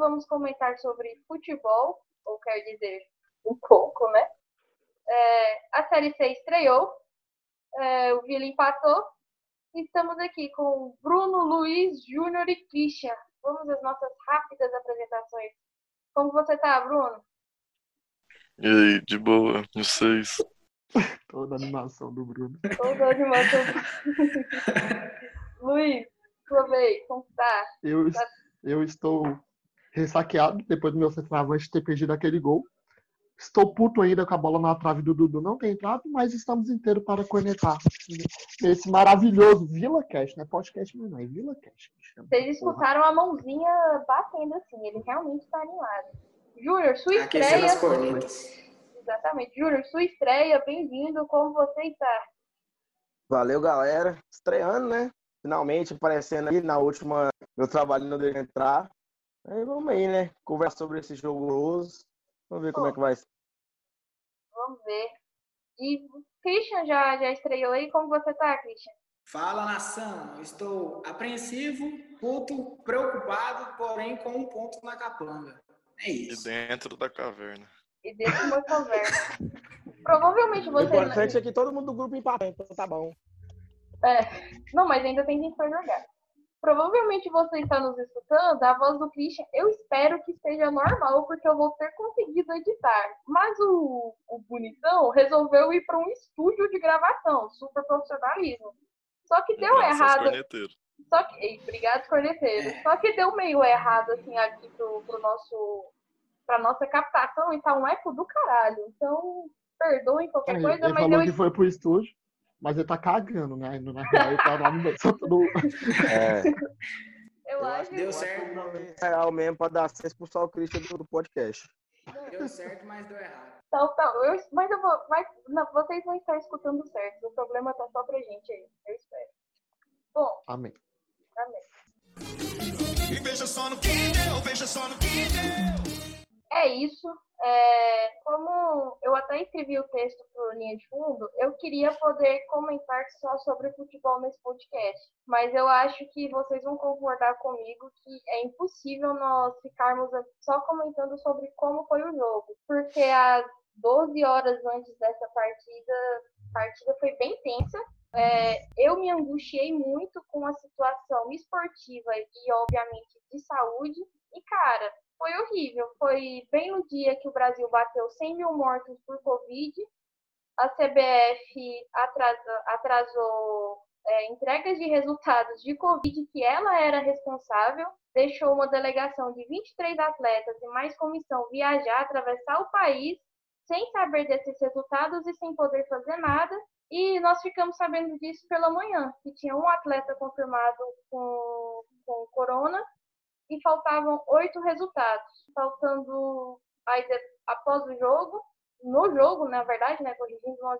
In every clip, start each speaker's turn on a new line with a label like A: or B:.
A: vamos comentar sobre futebol, ou quer dizer, um pouco, né? É, a Série C estreou, é, o Vila empatou. Estamos aqui com Bruno, Luiz, Júnior e Christian. Vamos às nossas rápidas apresentações. Como você tá, Bruno?
B: E aí, de boa, vocês?
C: Toda a animação do Bruno.
A: Toda a animação do Luiz, sua vez, como tá?
C: Eu, eu estou ressaqueado depois do meu centroavante ter perdido aquele gol. Estou puto ainda com a bola na trave do Dudu não tem entrado, mas estamos inteiros para cornetar esse maravilhoso Vila Cash, não é podcast, mas não é Vila Cash.
A: Vocês escutaram a mãozinha batendo assim, ele realmente está animado. Júnior, sua estreia.
D: As cornetas.
A: Exatamente. Júnior, sua estreia, bem-vindo, como você está?
D: Valeu, galera. Estreando, né? Finalmente aparecendo aí na última. Meu trabalho não deixa entrar. Aí vamos aí, né? Conversar sobre esse jogo horroroso. Vamos ver como é que vai ser.
A: Vamos ver. E Christian já, já estreou aí. Como você tá, Christian?
E: Fala, nação. Estou apreensivo, puto, preocupado, porém com um ponto na capanga. É isso.
B: E dentro da caverna.
A: E dentro de uma caverna. Provavelmente
D: O
A: você.
D: importante é que todo mundo do grupo empatou, então tá bom.
A: É. Não, mas ainda tem gente pra jogar. Provavelmente você está nos escutando, a voz do Christian, eu espero que esteja normal, porque eu vou ter conseguido editar. Mas o, o bonitão resolveu ir para um estúdio de gravação, super profissionalismo. Só que deu
B: Graças
A: errado. Só que, ei, obrigado, corneteiro. Só que deu meio errado, assim, aqui pro, pro nosso, pra nossa captação e tá um eco do caralho. Então, perdoem qualquer coisa,
C: ele
A: mas
C: falou
A: eu
C: que foi pro estúdio, mas ele tá cagando, né? Na real, ele tá lá no só tudo.
D: É.
A: Eu
D: Eu
A: acho
D: acho
E: Deu
D: que
E: certo.
D: é real mesmo pra dar acesso pro Sal Christian do do podcast.
E: Deu certo, mas deu errado.
A: Então, tá, eu, mas eu vou. Mas, não, vocês vão estar escutando certo. O problema tá só pra gente aí. Eu espero. Bom,
C: Amém.
A: amém.
F: E veja só no que deu, veja só no que deu.
A: É isso. É, como eu até escrevi o texto por linha de fundo, eu queria poder comentar só sobre futebol nesse podcast. Mas eu acho que vocês vão concordar comigo que é impossível nós ficarmos só comentando sobre como foi o jogo. Porque às 12 horas antes dessa partida, a partida foi bem tensa. É, eu me angustiei muito com a situação esportiva e, obviamente, de saúde. E, cara, foi horrível. Foi bem no dia que o Brasil bateu 100 mil mortos por Covid. A CBF atrasa- atrasou é, entregas de resultados de Covid que ela era responsável. Deixou uma delegação de 23 atletas e mais comissão viajar, atravessar o país, sem saber desses resultados e sem poder fazer nada. E nós ficamos sabendo disso pela manhã, que tinha um atleta confirmado com, com corona e faltavam oito resultados. Faltando, aí, de- após o jogo, no jogo, na verdade, né, corrigindo, nós,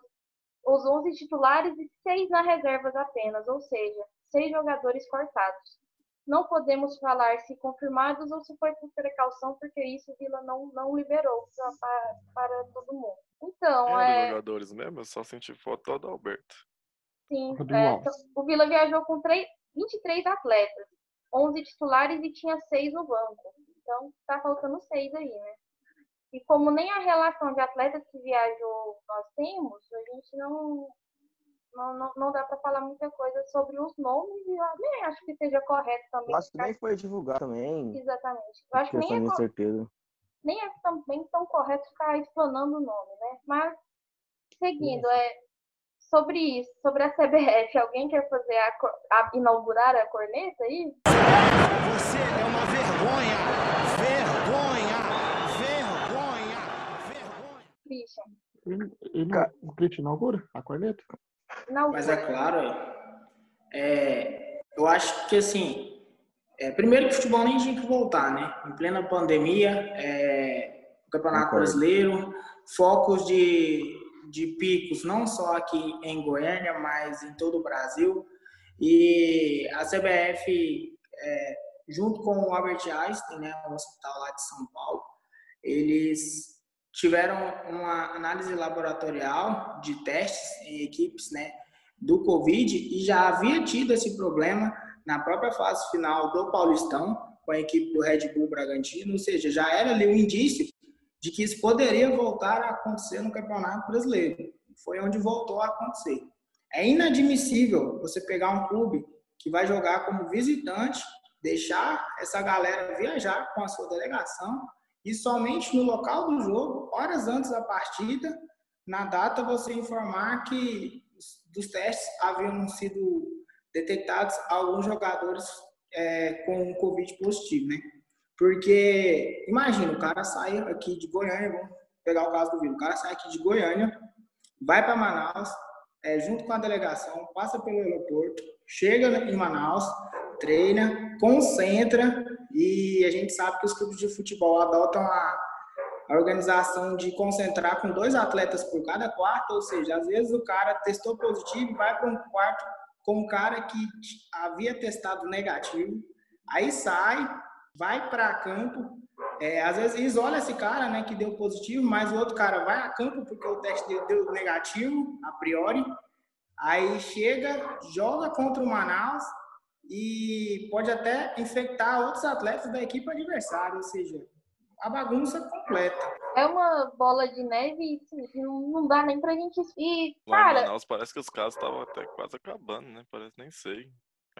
A: os 11 titulares e seis na reservas apenas, ou seja, seis jogadores cortados. Não podemos falar se confirmados ou se foi por precaução, porque isso o Vila não, não liberou pra- para, para todo mundo. Então, é,
B: os jogadores mesmo? Eu só senti foto do Alberto.
A: Sim, é, então, o Vila viajou com três, 23 atletas, 11 titulares e tinha seis no banco. Então, tá faltando seis aí, né? E como nem a relação de atletas que viajou nós temos, a gente não não, não, não dá para falar muita coisa sobre os nomes e eu nem acho que seja correto também.
D: Eu acho que nem foi divulgado também.
A: Exatamente. Eu acho que nem é,
D: certeza.
A: nem é também tão correto ficar explanando o nome, né? Mas, seguindo, é sobre isso, sobre a CBF, alguém quer fazer a, a- inaugurar a corneta aí?
F: Você é uma vergonha, vergonha, vergonha, vergonha.
A: Christian,
C: Ele, ele
D: Ca-
C: o Crit inaugura a corneta?
A: inaugura.
E: Mas é claro, é, eu acho que assim, é, primeiro que o futebol nem tinha que voltar, né? Em plena pandemia, é, o Campeonato. Brasileiro, focos de, de picos, não só aqui em Goiânia, mas em todo o Brasil. E a CBF, é, junto com o Albert Einstein, né, o hospital lá de São Paulo, eles tiveram uma análise laboratorial de testes em equipes, né, do Covid e já havia tido esse problema na própria fase final do Paulistão com a equipe do Red Bull Bragantino, ou seja, já era ali um indício de que isso poderia voltar a acontecer no Campeonato Brasileiro. Foi onde voltou a acontecer. É inadmissível você pegar um clube que vai jogar como visitante, deixar essa galera viajar com a sua delegação e somente no local do jogo, horas antes da partida, na data você informar que dos testes haviam sido detectados alguns jogadores é, com Covid positivo, né? Porque, imagina, o cara sai aqui de Goiânia, vamos pegar o caso do Vila, o cara sai aqui de Goiânia, vai para Manaus, é, junto com a delegação, passa pelo aeroporto, chega em Manaus, treina, concentra e a gente sabe que os clubes de futebol adotam a, a organização de concentrar com dois atletas por cada quarto, ou seja, às vezes o cara testou positivo e vai para um quarto com um cara que havia testado negativo, aí sai, vai para campo, é, às vezes isola esse cara, né, que deu positivo, mas o outro cara vai a campo porque o teste dele deu negativo, a priori, aí chega, joga contra o Manaus e pode até infectar outros atletas da equipe adversária, ou seja, a bagunça completa.
A: É uma bola de neve e não dá nem pra gente. E,
B: Lá em
A: cara,
B: Manaus parece que os casos estavam até quase acabando, né? Parece, nem sei.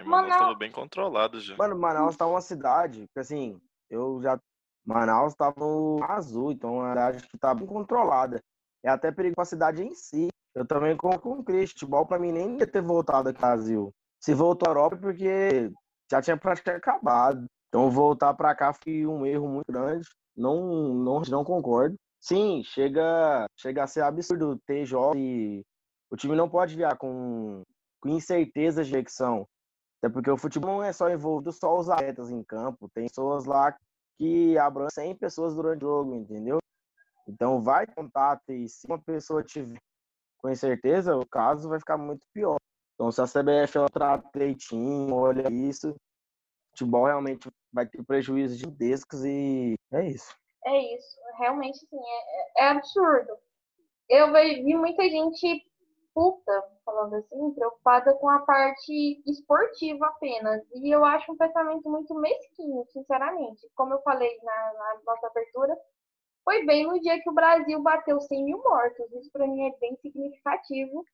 B: Aí
A: Manaus-
B: tava bem controlado já.
D: Mano, Manaus tá uma cidade que, assim, eu já. Manaus tava no azul, então é uma cidade que tá bem controlada. É até perigo pra cidade em si. Eu também concordo com o Cris. Futebol pra mim nem ia ter voltado aqui no Brasil. Se voltou à Europa é porque já tinha praticamente acabado. Então voltar pra cá foi um erro muito grande. Não, não, não concordo. Sim, chega, chega a ser absurdo ter jogos e o time não pode viajar com, com incertezas de eleição. Até porque o futebol não é só envolvido só os atletas em campo, tem pessoas lá que abrangem 100 pessoas durante o jogo, entendeu? Então vai contato e se uma pessoa tiver com incerteza, o caso vai ficar muito pior. Então se a CBF ela trata direitinho, olha isso, o futebol realmente vai ter prejuízos gigantescos e é isso.
A: é isso. Realmente, assim, é, é absurdo. Eu vi muita gente falando assim, preocupada com a parte esportiva apenas. E eu acho um pensamento muito mesquinho, sinceramente. Como eu falei na, na nossa abertura, foi bem no dia que o Brasil bateu 100 mil mortos. Isso para mim é bem significativo.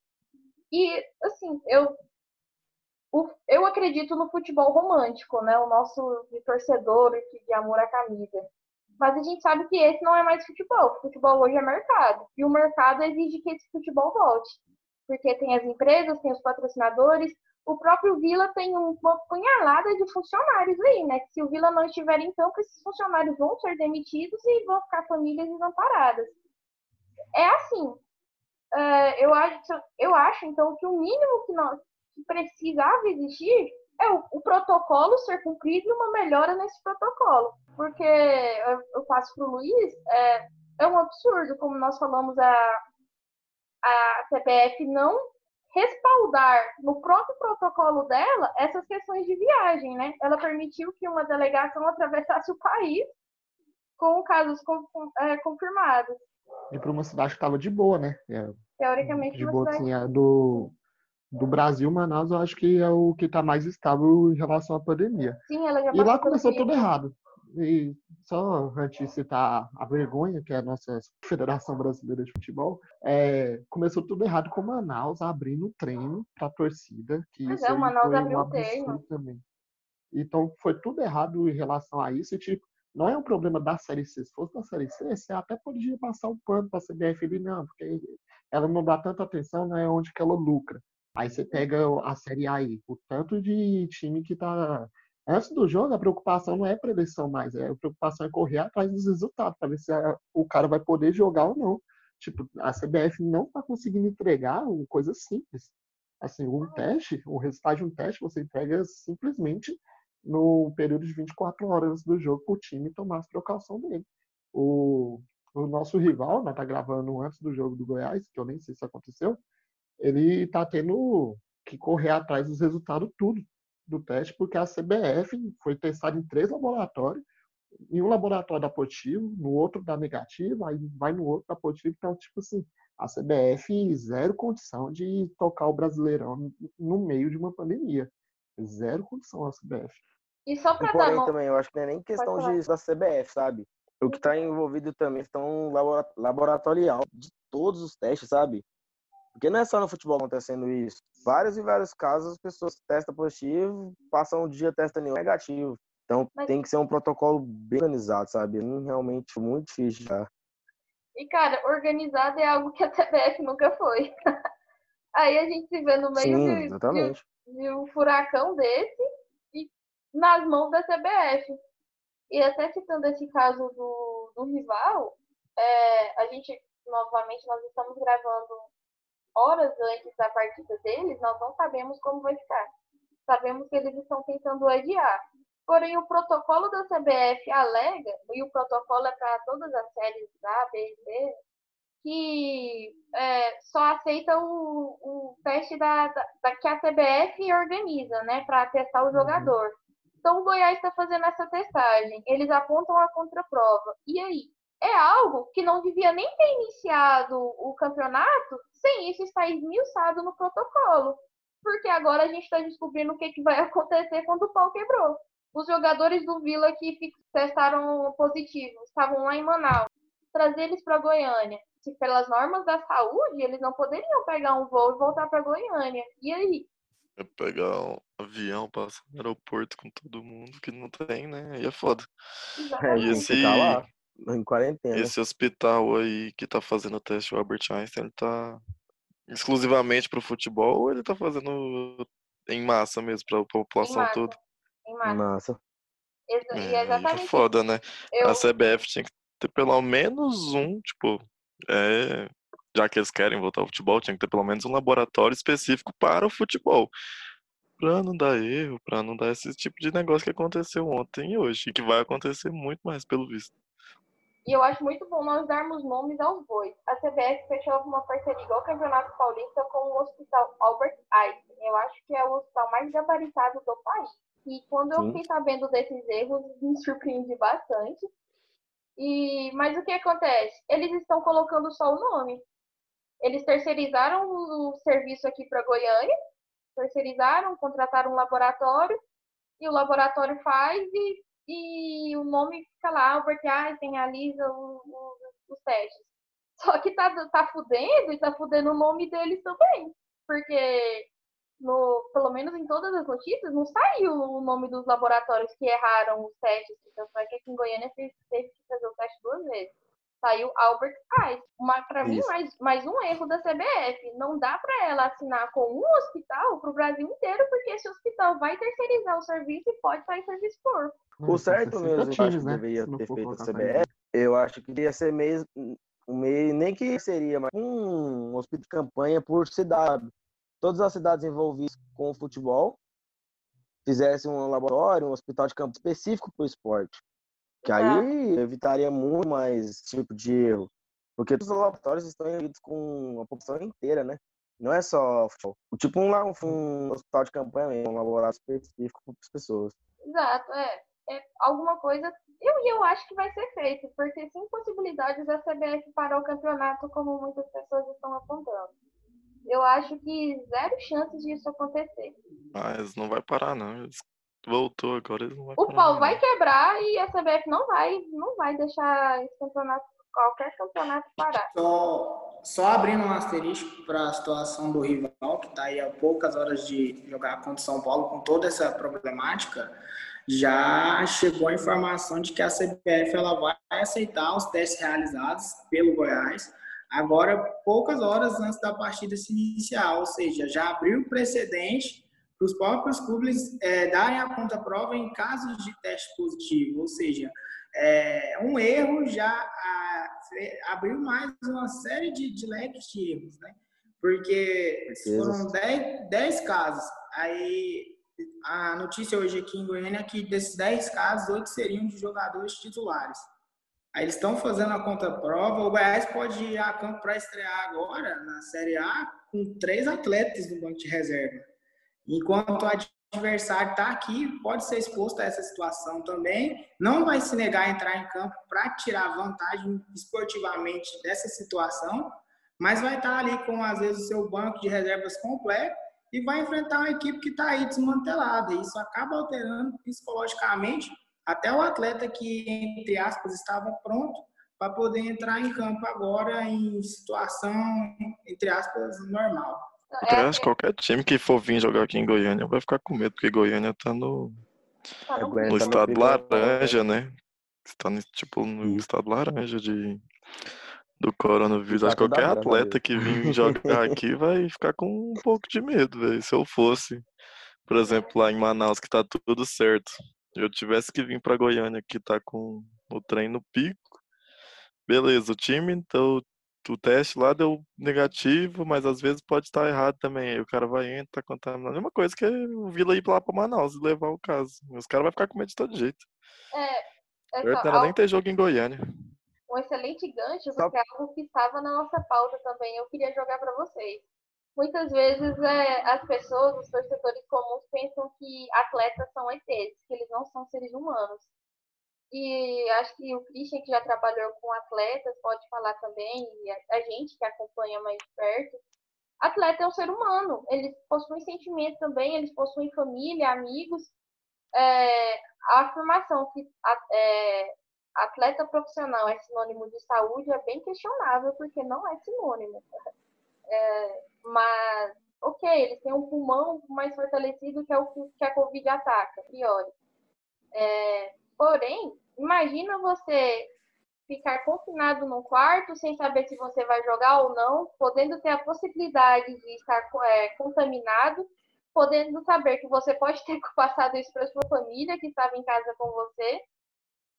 A: E, assim, eu, eu acredito no futebol romântico, né? O nosso de torcedor, de amor à camisa. Mas a gente sabe que esse não é mais futebol. O futebol hoje é mercado. E o mercado exige que esse futebol volte. Porque tem as empresas, tem os patrocinadores. O próprio Vila tem um- uma punhalada de funcionários aí, né? Que se o Vila não estiver em campo, esses funcionários vão ser demitidos e vão ficar famílias desamparadas. É assim. É, eu, acho, eu acho, então, que o mínimo que, nós, que precisava existir é o, o protocolo ser cumprido e uma melhora nesse protocolo. Porque eu, eu passo para o Luiz, é, é um absurdo, como nós falamos, a, a CBF não respaldar no próprio protocolo dela essas questões de viagem, né? Ela permitiu que uma delegação atravessasse o país com casos é, confirmados.
C: E para uma cidade que estava de boa, né? É,
A: Teoricamente,
C: de boa,
A: cidade-
C: assim, é do, do Brasil, Manaus, eu acho que é o que está mais estável em relação à pandemia.
A: sim, ela já
C: E lá começou tudo errado. E só antes de citar a vergonha, que é a nossa Federação Brasileira de Futebol, é, começou tudo errado com Manaus abrindo treino para a torcida, que
A: Pois
C: isso
A: é, o Manaus abriu
C: um
A: o treino.
C: também. Então foi tudo errado em relação a isso. E, tipo, não é um problema da Série C. Se fosse da Série C, você até poderia passar o pano para a CBF ali, não, porque ela não dá tanta atenção, não é onde que ela lucra. Aí você pega a Série A aí, o tanto de time que tá. Antes do jogo, a preocupação não é prevenção mais, é a preocupação é correr atrás dos resultados, para ver se a- o cara vai poder jogar ou não. Tipo, a CBF não está conseguindo entregar uma coisa simples. Assim, um teste, o resultado de um teste, você entrega simplesmente no período de 24 horas antes do jogo para o time tomar as precauções dele. O, o nosso rival, nós tá gravando antes do jogo do Goiás, que eu nem sei se aconteceu, ele tá tendo que correr atrás dos resultados tudo do teste, porque a CBF foi testada em três laboratórios, em um laboratório dá positivo, no outro dá negativo, aí vai no outro dá positivo. Então, tipo assim, a CBF zero condição de tocar o Brasileirão no meio de uma pandemia. Zero condição a CBF.
A: E só
D: E
A: pra dar
D: porém
A: uma...
D: também, eu acho que não é nem questão de, da CBF, sabe? O que está envolvido também são labora- laboratorial de todos os testes, sabe? Porque não é só no futebol acontecendo isso. Vários e vários casos as pessoas testam positivo, passam um dia testando negativo. Então
A: Mas-
D: tem que ser um protocolo bem organizado, sabe? Hum, Realmente muito difícil já.
A: E, cara, organizado é algo que a CBF nunca foi. Aí a gente se vê no meio
D: Sim,
A: de, de, de um furacão desse e nas mãos da CBF. E até citando esse caso do, do rival, é, a gente, novamente, nós estamos gravando horas antes da partida deles, nós não sabemos como vai ficar. Sabemos que eles estão tentando adiar. Porém, o protocolo da CBF alega, e o protocolo é para todas as séries A, B e C, que é, só aceita o, o teste da, da, da- que a CBF organiza, né, para testar o jogador. Então, o Goiás está fazendo essa testagem. Eles apontam a contraprova. E aí? É algo que não devia nem ter iniciado o campeonato sem isso estar esmiuçado no protocolo. Porque agora a gente está descobrindo o que, que vai acontecer quando o pau quebrou. Os jogadores do Vila que testaram positivo estavam lá em Manaus. Trazer eles para Goiânia. Se pelas normas da saúde, eles não poderiam pegar um voo e voltar para Goiânia. E aí?
B: É pegar um avião, passar no aeroporto com todo mundo que não tem, né? Aí é foda.
D: É,
A: Exatamente.
B: E
D: tem que
B: esse,
D: ficar lá, em quarentena.
B: esse hospital aí que tá fazendo o teste, o Albert Einstein, ele tá exclusivamente pro futebol ou ele tá fazendo em massa mesmo, pra
A: Em
B: população
A: massa.
B: toda?
A: Em massa.
D: Massa.
A: Exa-
B: É,
A: e é
B: já
A: exatamente
B: foda, né?
A: Eu,
B: A CBF tinha que ter pelo menos um, tipo, é, já que eles querem voltar ao futebol, tinha que ter pelo menos um laboratório específico para o futebol. Pra não dar erro, pra não dar esse tipo de negócio que aconteceu ontem e hoje, e que vai acontecer muito mais, pelo visto.
A: E eu acho muito bom nós darmos nomes aos bois. A CBF fechou uma parceria igual o Campeonato Paulista com o Hospital Albert Einstein. Eu acho que é o hospital mais gabaritado do país. E quando eu
D: Sim.
A: fiquei sabendo desses erros, me surpreendi bastante. E, mas o que acontece? Eles estão colocando só o nome. Eles terceirizaram o, o serviço aqui para Goiânia, terceirizaram, contrataram um laboratório, e o laboratório faz e, e o nome fica lá, Albert Einstein realiza o- o- os testes. Só que tá, tá fudendo e tá fudendo o nome deles também. Porque, no, pelo menos em todas as notícias, não saiu o nome dos laboratórios que erraram os testes. Então, foi que aqui em Goiânia teve que fazer o teste duas vezes. Saiu Albert Einstein. Uma, pra mim, mais, mais um erro da CBF. Não dá pra ela assinar com um hospital pro Brasil inteiro, porque esse hospital vai terceirizar o serviço e pode sair serviço por.
D: O certo
C: 60
D: mesmo, eu acho que
C: né?
D: deveria
C: não
D: ter feito a CBF, eu acho que ia ser meio, um meio, nem que seria, mas um hospital de campanha por cidade. Todas as cidades envolvidas com o futebol fizessem um laboratório, um hospital de campo específico para o esporte. Que aí evitaria muito mais esse tipo de erro. Porque todos os laboratórios estão envolvidos com a população inteira, né? Não é só. Tipo um, la- um hospital de campanha mesmo, um laboratório específico para as pessoas.
A: Exato, é. é alguma coisa. Eu, e eu acho que vai ser feito, porque sem possibilidades da CBF parar o campeonato, como muitas pessoas estão apontando. Eu acho que zero chances disso acontecer.
B: Mas não vai parar, não. Eles voltou agora, eles não vai
A: O pau vai quebrar e a CBF não vai, não vai deixar esse campeonato, qualquer campeonato parar.
E: Só, só abrindo um asterisco para a situação do rival, que está aí a poucas horas de jogar contra o São Paulo com toda essa problemática, já chegou a informação de que a CBF ela vai aceitar os testes realizados pelo Goiás, agora poucas horas antes da partida se iniciar, ou seja, já abriu o precedente para os próprios clubes eh, darem a contraprova em casos de teste positivo, ou seja, é, um erro já fe- abriu mais uma série de, de leques de erros, né? Porque foram 10, 10 casos. Aí a notícia hoje aqui em Goiânia é que desses 10 casos, 8 seriam de jogadores titulares. Aí eles estão fazendo a contraprova. O Goiás pode ir a campo para estrear agora na Série A com três atletas no banco de reserva. Enquanto adversário está aqui, pode ser exposto a essa situação também, não vai se negar a entrar em campo para tirar vantagem esportivamente dessa situação, mas vai estar ali com, às vezes, o seu banco de reservas completo e vai enfrentar uma equipe que está aí desmantelada. Isso acaba alterando psicologicamente até o atleta que, entre aspas, estava pronto para poder entrar em campo agora em situação, entre aspas, normal.
B: Eu acho que qualquer time que for vir jogar aqui em Goiânia vai ficar com medo, porque Goiânia tá no,
A: Tá no-
D: Aguenta
B: no
D: no
B: estado
D: primeiro
B: laranja, né? Está no, tipo no estado laranja de, do coronavírus.
D: Tá
B: Acho que qualquer atleta que vir jogar aqui vai ficar com um pouco de medo, velho. Se eu fosse, por exemplo, lá em Manaus, que tá tudo certo, eu tivesse que vir pra Goiânia, que tá com o trem no pico, beleza, o time, então o teste lá deu negativo, mas às vezes pode estar errado também. Aí o cara vai entrar, tá contaminado. A mesma coisa que o Vila ir lá pra Manaus e levar o caso. Os caras vão ficar com medo de todo jeito.
A: É, é só
B: Não era nem
A: algo-
B: ter jogo em Goiânia.
A: um excelente gancho,
D: Só-
A: porque é algo que estava na nossa pauta também. Eu queria jogar para vocês. Muitas vezes é, as pessoas, os torcedores comuns, pensam que atletas são ETs, que eles não são seres humanos. E acho que o Christian, que já trabalhou com atletas, pode falar também, e a, gente que acompanha mais perto. Atleta é um ser humano, eles possuem sentimentos também, eles possuem família, amigos. É, a afirmação que é, atleta profissional é sinônimo de saúde é bem questionável, porque não é sinônimo. É, mas, ok, eles têm um pulmão mais fortalecido que é o que a Covid ataca, priori. É, porém, imagina você ficar confinado num quarto sem saber se você vai jogar ou não, podendo ter a possibilidade de estar é, contaminado, podendo saber que você pode ter passado isso para sua família que estava em casa com você,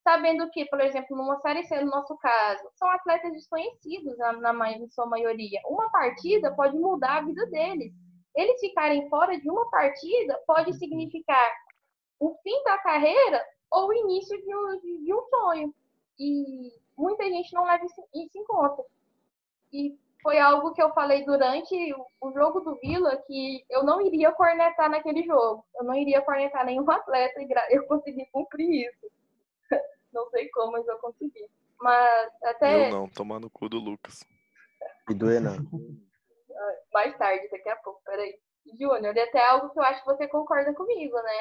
A: sabendo que, por exemplo, numa série C, no nosso caso, são atletas desconhecidos na, na em sua maioria. Uma partida pode mudar a vida deles. Eles ficarem fora de uma partida pode significar o fim da carreira ou o início de um, de- um sonho. E muita gente não leva isso, em conta. E foi algo que eu falei durante o, jogo do Vila, que eu não iria cornetar naquele jogo. Eu não iria cornetar nenhum atleta e eu consegui cumprir isso. Não sei como, mas eu consegui. Mas até
B: Eu não, tomar no cu do Lucas.
D: E doer não.
A: mais tarde, daqui a pouco, peraí. Júnior, até algo que eu acho que você concorda comigo, né?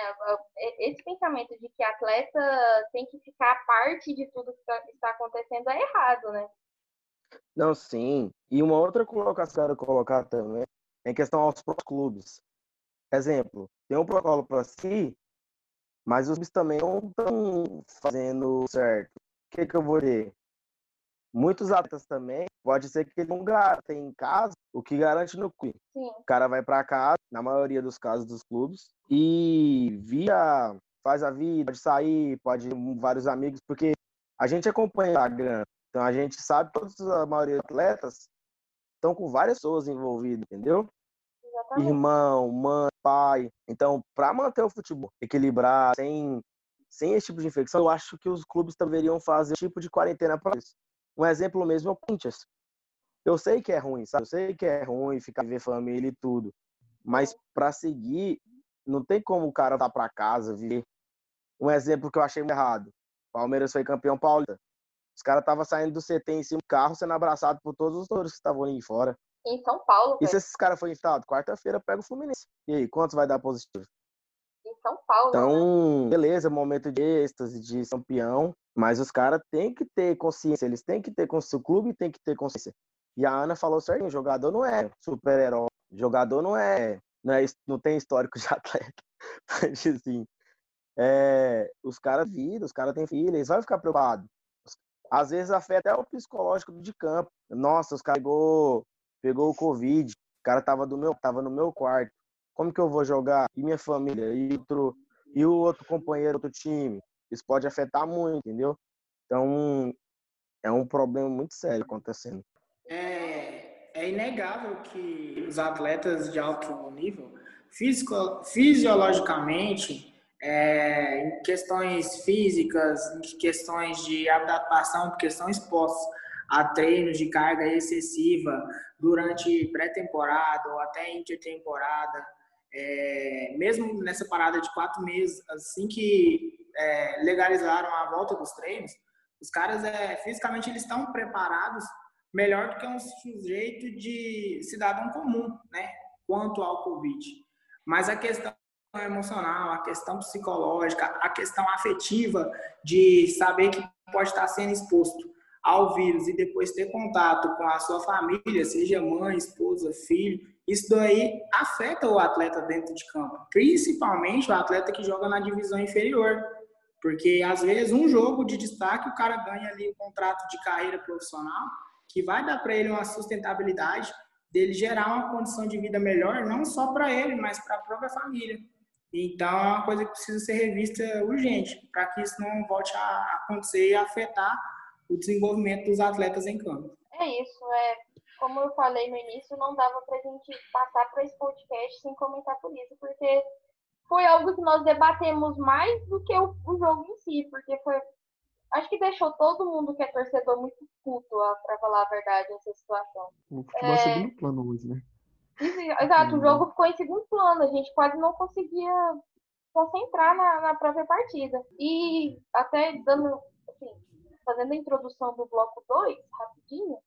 A: Esse pensamento de que atleta tem que ficar parte de tudo que tá- está acontecendo é errado, né?
D: Não, sim. E uma outra colocação que eu quero colocar também é em questão aos próprios clubes. Exemplo, tem um protocolo para si, mas os clubes também não estão fazendo certo. O que, que eu vou dizer? Muitos atletas também, pode ser que não garantem em casa o que garante no clube.
A: Sim,
D: O cara vai para casa, na maioria dos casos dos clubes, e via, faz a vida, pode sair, pode ir com vários amigos, porque a gente acompanha o Instagram, então a gente sabe que todos, a maioria dos atletas estão com várias pessoas envolvidas, entendeu?
A: exatamente.
D: Irmão, mãe, pai. Então, para manter o futebol equilibrado, sem, sem esse tipo de infecção, eu acho que os clubes deveriam fazer um tipo de quarentena para isso. Um exemplo mesmo é o Corinthians. Eu sei que é ruim, sabe? Eu sei que é ruim ficar ver família e tudo. Mas para seguir, não tem como o cara voltar para casa, viver. Um exemplo que eu achei errado. Palmeiras foi campeão paulista. Os caras estavam saindo do CT em cima do carro, sendo abraçado por todos os todos que estavam ali fora.
A: Em São Paulo,
D: E se esses caras forem infectados? Quarta-feira pega o Fluminense. E aí, quantos vai dar positivo?
A: Em São Paulo, né?
D: Então, beleza, momento de êxtase, de campeão, mas os caras têm que ter consciência, eles têm que ter consciência, o clube tem que ter consciência. E a Ana falou certinho, jogador não é super-herói, jogador não é, não é, não tem histórico de atleta. Assim, é, os caras viram, os caras têm filho, eles vão ficar preocupados. Às vezes afeta até o psicológico de campo. Nossa, os caras pegou, pegou o Covid, o cara tava, do meu, tava no meu quarto. Como que eu vou jogar? E minha família? E, outro, e o outro companheiro, outro time? Isso pode afetar muito, entendeu? Então, é um problema muito sério acontecendo.
E: É, é inegável que os atletas de alto nível, fisiologicamente, é, em questões físicas, em questões de adaptação, porque são expostos a treinos de carga excessiva durante pré-temporada ou até intertemporada, É, mesmo nessa parada de quatro meses, assim que é, legalizaram a volta dos treinos, os caras é, fisicamente eles estão preparados melhor do que um sujeito de cidadão comum, né? Quanto ao Covid. Mas a questão emocional, a questão psicológica, a questão afetiva de saber que pode estar sendo exposto ao vírus e depois ter contato com a sua família, seja mãe, esposa, filho, isso daí afeta o atleta dentro de campo, principalmente o atleta que joga na divisão inferior, porque às vezes um jogo de destaque o cara ganha ali um contrato de carreira profissional que vai dar para ele uma sustentabilidade dele gerar uma condição de vida melhor, não só para ele, mas para a própria família. Então, é uma coisa que precisa ser revista urgente, para que isso não volte a acontecer e afetar o desenvolvimento dos atletas em campo.
A: É isso, é como eu falei no início, não dava para a gente passar para esse podcast sem comentar por isso, porque foi algo que nós debatemos mais do que o, o jogo em si, porque foi acho que deixou todo mundo que é torcedor muito puto, para falar a verdade, nessa situação.
C: O futebol é, é segundo plano hoje, né?
A: Exato, o jogo ficou em segundo plano, a gente quase não conseguia concentrar na, na própria partida. E até dando, assim, fazendo a introdução do bloco 2, rapidinho,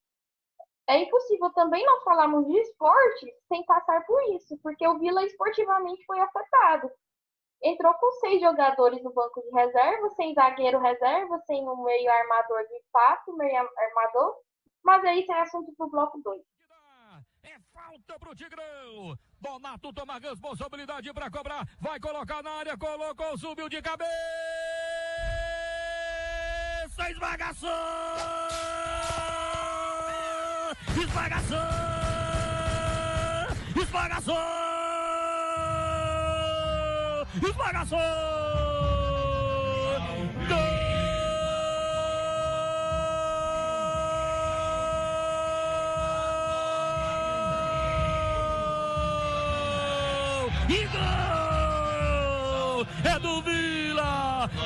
A: é impossível também não falarmos de esporte sem passar por isso, porque o Vila esportivamente foi afetado entrou com seis jogadores no banco de reserva, sem zagueiro reserva, sem um meio armador de fato, meio armador. Mas aí é assunto pro bloco 2.
G: É falta pro Tigrão. Donato toma responsabilidade para cobrar. Vai colocar na área, colocou, subiu de cabeça. Esmagação! Esmagação! Esmagação! Esmagação!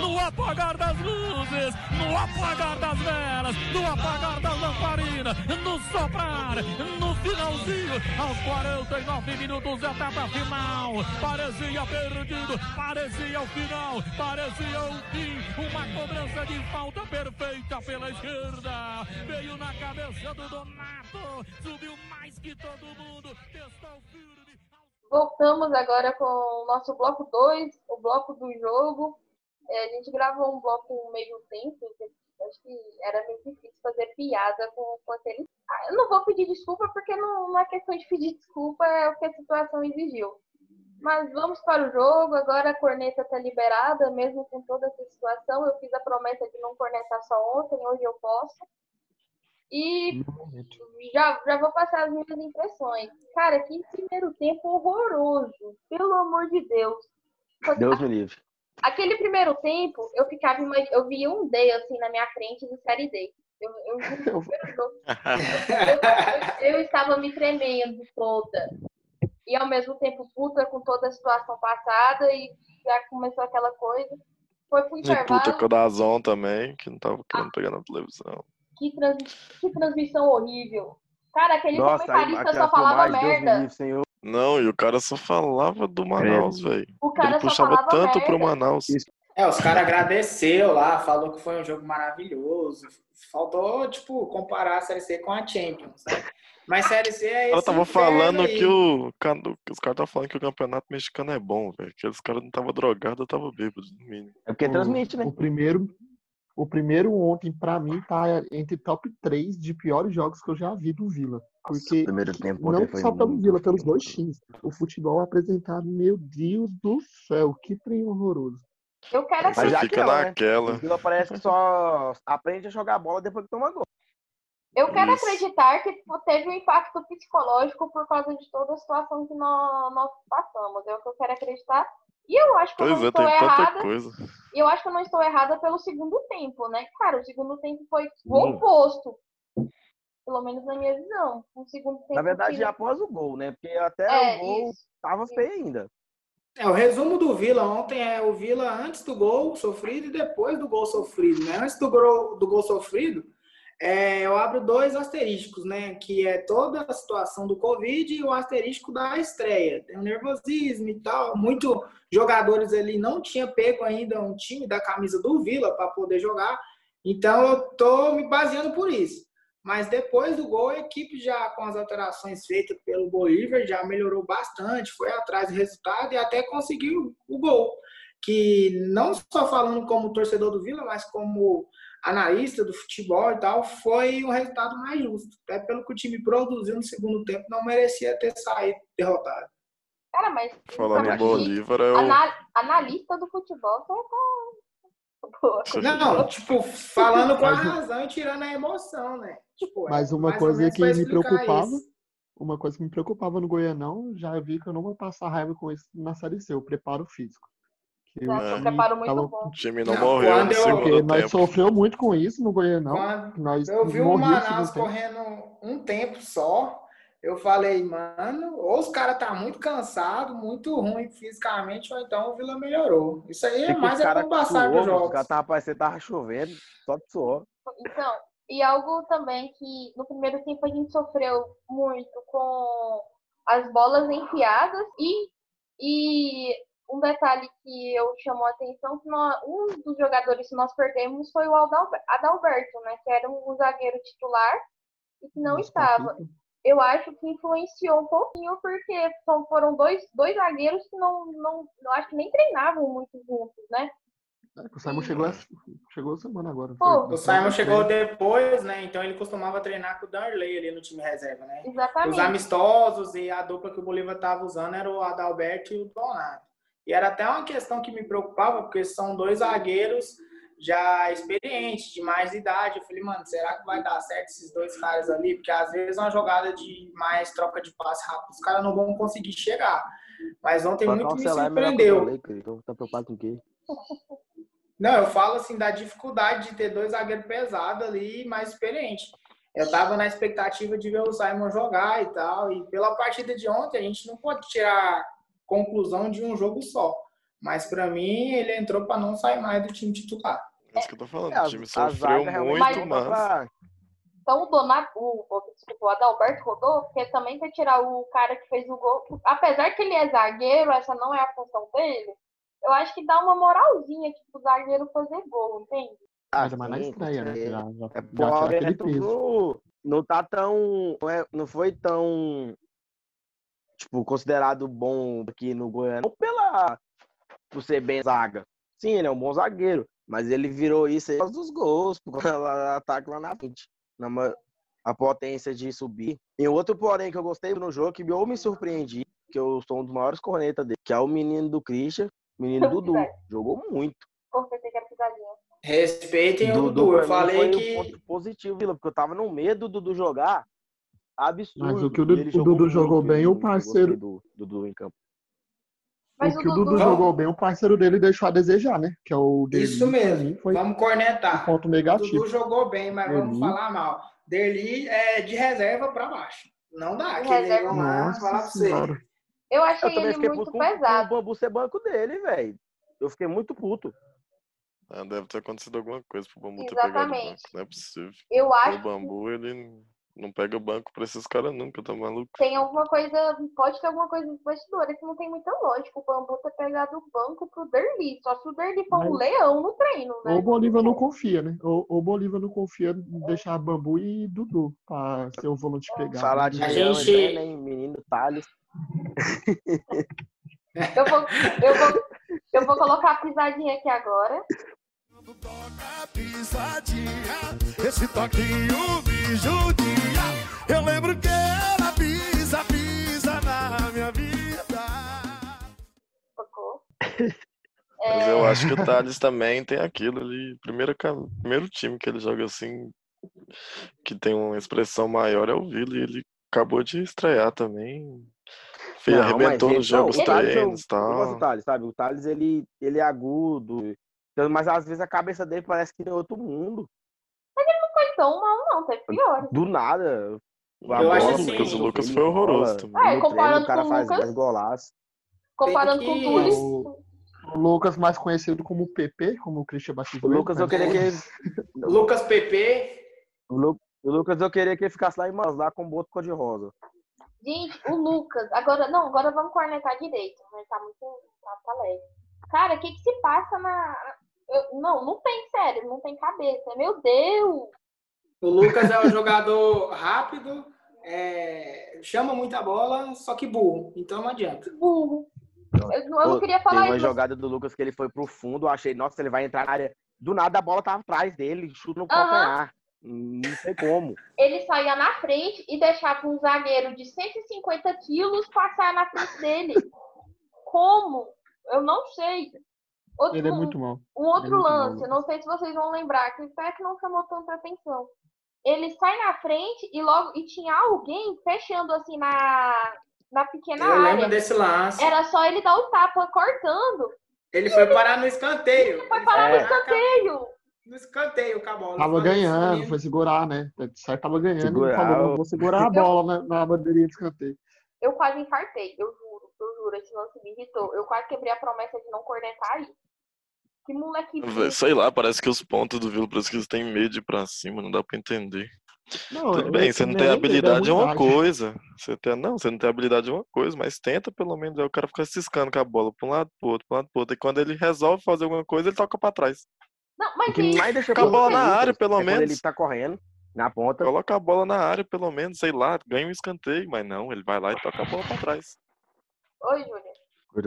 G: No apagar das luzes, no apagar das velas, no apagar das lamparinas, no soprar, no finalzinho, aos 49 minutos, etapa final. Parecia perdido, parecia o final, parecia o fim. Uma cobrança de falta perfeita pela esquerda. Veio na cabeça do Donato, subiu mais que todo mundo, testou firme.
A: Voltamos agora com o nosso bloco 2, o bloco do jogo. É, a gente gravou um bloco meio tempo, acho que era meio difícil fazer piada com, com aquele. Ah, eu não vou pedir desculpa porque não, não é questão de pedir desculpa, é o que a situação exigiu. Mas vamos para o jogo, agora a corneta está liberada, mesmo com toda essa situação. Eu fiz a promessa de não cornetar só ontem, hoje eu posso. E já, já vou passar as minhas impressões. Cara, que primeiro tempo horroroso, pelo amor de Deus.
D: Deus me livre.
A: Aquele primeiro tempo, eu ficava eu via um D assim na minha frente de série D. Eu, eu, eu, eu, estava me tremendo toda. E ao mesmo tempo puta com toda a situação passada e já começou aquela coisa. Foi pro intervalo.
B: E puta com o Dazon também, que não tava querendo ah, pegar na televisão.
A: Que, trans, que transmissão horrível. Cara, aquele Nossa, comentarista só falava merda.
B: Não, e o cara só falava do Manaus, velho.
A: O cara
B: Ele puxava tanto merda. pro Manaus.
E: É, os caras agradeceu lá, falou que foi um jogo maravilhoso. Faltou, tipo, comparar a Série C com a Champions, né? Mas Série C é isso.
B: Ela tava falando que o. Os caras estavam falando que o campeonato mexicano é bom, velho. Que os caras não estavam drogados, eu tava bêbado, no mínimo.
D: É porque transmite, né?
C: O primeiro, o primeiro ontem, para mim, tá entre top 3 de piores jogos que eu já vi do Vila. Porque
D: primeiro tempo
C: não só pelo Vila, pelos dois times. O futebol apresentado, meu Deus do céu, que trem horroroso.
A: Eu quero
B: Mas já fica naquela.
D: Né? O Vila parece que só aprende a jogar bola depois que toma gol.
A: Eu quero Isso. acreditar que teve um impacto psicológico por causa de toda a situação que nós, nós passamos. É o que eu quero acreditar. E eu acho que pois eu não é, estou errada. E eu acho que eu não estou errada pelo segundo tempo, né? Cara, o segundo tempo foi o oposto. Pelo menos na minha visão. O segundo tempo
D: na verdade, que... após o gol, né? Porque até é, o gol isso, tava isso. feio ainda.
E: É, o resumo do Vila ontem é o Vila antes do gol sofrido e depois do gol sofrido, né? Antes do gol, do gol sofrido, é, eu abro dois asterísticos, né? Que é toda a situação do Covid e o asterístico da estreia. Tem o nervosismo e tal. Muitos jogadores ali não tinha pego ainda um time da camisa do Vila para poder jogar. Então eu tô me baseando por isso. Mas depois do gol, a equipe já com as alterações feitas pelo Bolívar já melhorou bastante, foi atrás do resultado e até conseguiu o gol. Que não só falando como torcedor do Vila, mas como analista do futebol e tal, foi o resultado mais justo. Até pelo que o time produziu no segundo tempo, não merecia ter saído derrotado.
A: Cara, mas.
B: Falando em
A: assim,
B: Bolívar, é
A: ana- analista do futebol, você tá. Boa.
E: Não, tipo, falando com a razão e tirando a emoção, né? Tipo, é
C: Mas uma coisa que me preocupava,
E: isso.
C: uma coisa que me preocupava no Goianão, já vi que eu não vou passar raiva com isso na Série C, o preparo físico. Que
A: Tá,
C: o
A: um
C: time
A: preparo muito
C: tava-
A: bom.
B: O time não,
E: Não,
B: morreu no
E: eu-
B: segundo
C: nós sofreu muito com isso no Goianão.
E: Quando
C: Nós
E: eu vi o Manaus
C: segundo tempo.
E: correndo um tempo só, eu falei, mano, ou os caras tá muito cansado, muito ruim fisicamente, ou então o Vila melhorou. Isso aí é
D: Tipo,
E: mais é com o passar dos
D: Os
E: jogos.
D: caras tava parecendo que tava chovendo, só de suor.
A: Então, e algo também que no primeiro tempo a gente sofreu muito com as bolas enfiadas e, e um detalhe que eu chamou a atenção que nós- um dos jogadores que nós perdemos foi o Adalber- Adalberto, né, que era um zagueiro titular e que não
C: Nossa,
A: estava. Eu acho que influenciou um pouquinho porque são, foram dois, dois zagueiros que não, não, eu acho que nem treinavam muito juntos, né?
C: É, O Simon chegou, chegou semana agora. não
A: Pô?
E: O Simon chegou depois, né? Então ele costumava treinar com o Darley ali no time reserva, né? Os
A: Exatamente.
E: amistosos e a dupla que o Bolívar estava usando era o Adalberto e o Donato. E era até uma questão que me preocupava, porque são dois zagueiros já experientes, de mais idade. Eu falei, mano, será que vai dar certo esses dois caras ali? Porque às vezes uma jogada de mais troca de passe rápido, os caras não vão conseguir chegar. Mas ontem
D: Pra
E: muito me
D: é
E: surpreendeu.
D: Então tá preocupado com o quê?
E: Não, eu falo assim da dificuldade de ter dois zagueiros pesados ali mais experientes. Eu tava na expectativa de ver o Simon jogar e tal, e pela partida de ontem a gente não pode tirar conclusão de um jogo só. Mas pra mim ele entrou pra não sair mais do time titular.
B: É isso que eu tô falando.
D: É,
B: o
D: a-
B: time sofreu muito, mas.
A: Então o Donato, o, desculpa, o Adalberto rodou, porque também foi tirar o cara que fez o gol. Apesar que ele é zagueiro, essa não é a função dele, eu acho que dá uma moralzinha tipo, pro zagueiro fazer gol, entende?
D: Ah,
C: Ainda mais na estreia, né?
D: porque
C: Já, já,
D: É
C: já
D: é tudo, não tá tão. Não, é- não foi tão. Tipo, considerado bom aqui no Goiânia. Não pela. Por ser bem zaga. Sim, ele é um bom zagueiro. Mas ele virou isso aí por causa dos gols, por causa do ataque lá na frente. Na a potência de subir. E outro, porém, que eu gostei no jogo, que eu me surpreendi, que eu sou um dos maiores cornetas dele, que é o menino do Christian, menino Dudu. Jogou muito.
E: Respeitem o
D: Dudu,
E: Eu falei
D: foi
E: que.
D: um ponto positivo, porque eu tava no medo do Dudu jogar. Absurdo.
C: Mas o que o Dudu- o jogou
D: muito,
C: bem,
D: eu
C: o parceiro-
D: Do Dudu em campo.
A: Mas
C: o
A: o
C: que o Dudu
A: Dudu-
C: jogou bem, o parceiro dele deixou a desejar, né? Que é o Derli,
E: Isso mesmo.
C: Foi
E: Vamos
C: um
E: cornetar.
C: ponto
E: O
C: negativo.
E: Dudu jogou bem, mas vamos falar mal. Derli é de reserva pra baixo. Não dá.
A: De reserva.
E: lá falar pra você.
C: senhora.
A: Eu
D: Eu
A: achei
D: também
A: ele muito
D: puto com, com o
A: pesado.
D: bambu ser banco dele, velho. Eu fiquei muito puto.
B: Ah, deve ter acontecido alguma coisa pro Bambu ter pegado o banco.
A: Exatamente.
B: Não é possível.
A: Eu
B: O
A: acho que
B: Bambu, ele não pega banco pra esses caras nunca, tá maluco?
A: tem alguma coisa, pode ter alguma coisa de bastidores que não tem muita lógica. O Bambu ter pegado o banco pro Derli. Só se o Derli for um
C: Mas-
A: leão no treino, né?
C: Ou o Bolívar não confia, né? Ou ou o Bolívar não confia em deixar Bambu e Dudu pra ser o volante pegado.
D: Falar de leão,
E: gente-
D: né, né, menino Thales.
A: Eu vou, eu vou, eu vou colocar a pisadinha aqui agora.
F: Quando toca pisadinha, esse toquinho me judia. Eu lembro que ela pisa, pisa na minha vida.
B: Mas eu acho que o Thales também tem aquilo ali. Primeiro, primeiro time que ele joga assim, que tem uma expressão maior é o Vila. E ele acabou de estrear também. Fez,
D: Não,
B: arrebentou
D: ele- não,
B: jogos
D: o Thales, eu-
B: treinos e
D: Eu gosto do
B: tal.
D: Thales, sabe? O Thales, ele, ele é agudo. Então, Mas às vezes a cabeça dele parece que tem outro mundo.
A: Não foi tão mal, não. Teve piores.
D: Do nada.
E: Eu acho assim-
D: o
B: Lucas, o Lucas
D: ele
B: foi horroroso também.
A: É,
D: treino,
A: comparando
D: o cara
A: com o
D: faz
A: Lucas-
D: mais golaço.
A: Comparando
E: Tem
A: com o
E: que-
A: Túlio.
C: O, o Lucas, mais conhecido como PP, como o Christian
D: O
C: batizou.
D: Lucas, eu
C: ele,
D: queria
C: mas-
D: que ele.
E: Lucas PP.
D: O, Lu- o Lucas, eu queria que ele ficasse lá em Manaus, lá com o boto cor-de-rosa.
A: Gente, o Lucas, agora, não, agora vamos cornetar direito, mas tá muito, tá, tá leve. Cara, o que que se passa na... eu- não, não tem sério, não tem cabeça, meu Deus!
E: O Lucas é um jogador rápido, é, chama muita bola, só que burro. Então não adianta.
A: burro. Eu, não- eu não queria falar
D: uma
A: isso.
D: jogada do Lucas que ele foi pro fundo, eu achei, nossa, ele vai entrar na área. Do nada a bola tava atrás dele, chuta no calcanhar. Não sei como.
A: Ele saía na frente e deixava um zagueiro de 150 quilos passar na frente dele. Como? Eu não sei. Outro,
C: Ele é muito mal.
A: um outro
C: muito bom,
A: lance,
C: Lucas.
A: não sei se vocês vão lembrar, que até que não chamou tanta atenção. Ele sai na frente e logo e tinha alguém fechando assim na, na pequena
E: Eu lembro
A: área.
E: desse lance.
A: Era só ele dar o tapa cortando.
E: Ele foi parar no escanteio.
A: Foi
E: Ele
A: parar no
D: É.
A: escanteio.
E: No escanteio com a bola.
C: Tava
E: Foi
C: ganhando, foi segurar, né? Certo, tava ganhando
D: Segurar
C: falou, não, vou segurar a bola na, na bandeirinha de escanteio.
A: Eu quase infartei, eu juro, eu juro, esse lance me irritou. Eu quase quebrei a promessa de não cornetar aí. Que moleque
B: Sei lá, parece que os pontos do Vila parece que eles têm medo de ir pra cima, não dá pra entender.
C: Não,
B: Tudo bem, você não
C: eu
B: tem
C: nem
B: habilidade é uma
C: é
B: coisa. Você tem, não, você não tem habilidade é uma coisa, mas tenta pelo menos. Aí o cara fica ciscando com a bola pra um lado, pro outro, pro lado, pro outro. E quando ele resolve fazer alguma coisa, ele toca pra trás.
A: Não, mas
D: que mais deixa
B: Fica a bola na
D: é isso,
B: área, pelo
D: é Quando ele
B: menos.
D: tá correndo na ponta.
B: Coloca a bola na área, pelo menos, sei lá, ganha um escanteio, mas não, ele vai lá e toca a bola pra trás.
A: Oi, Júlia.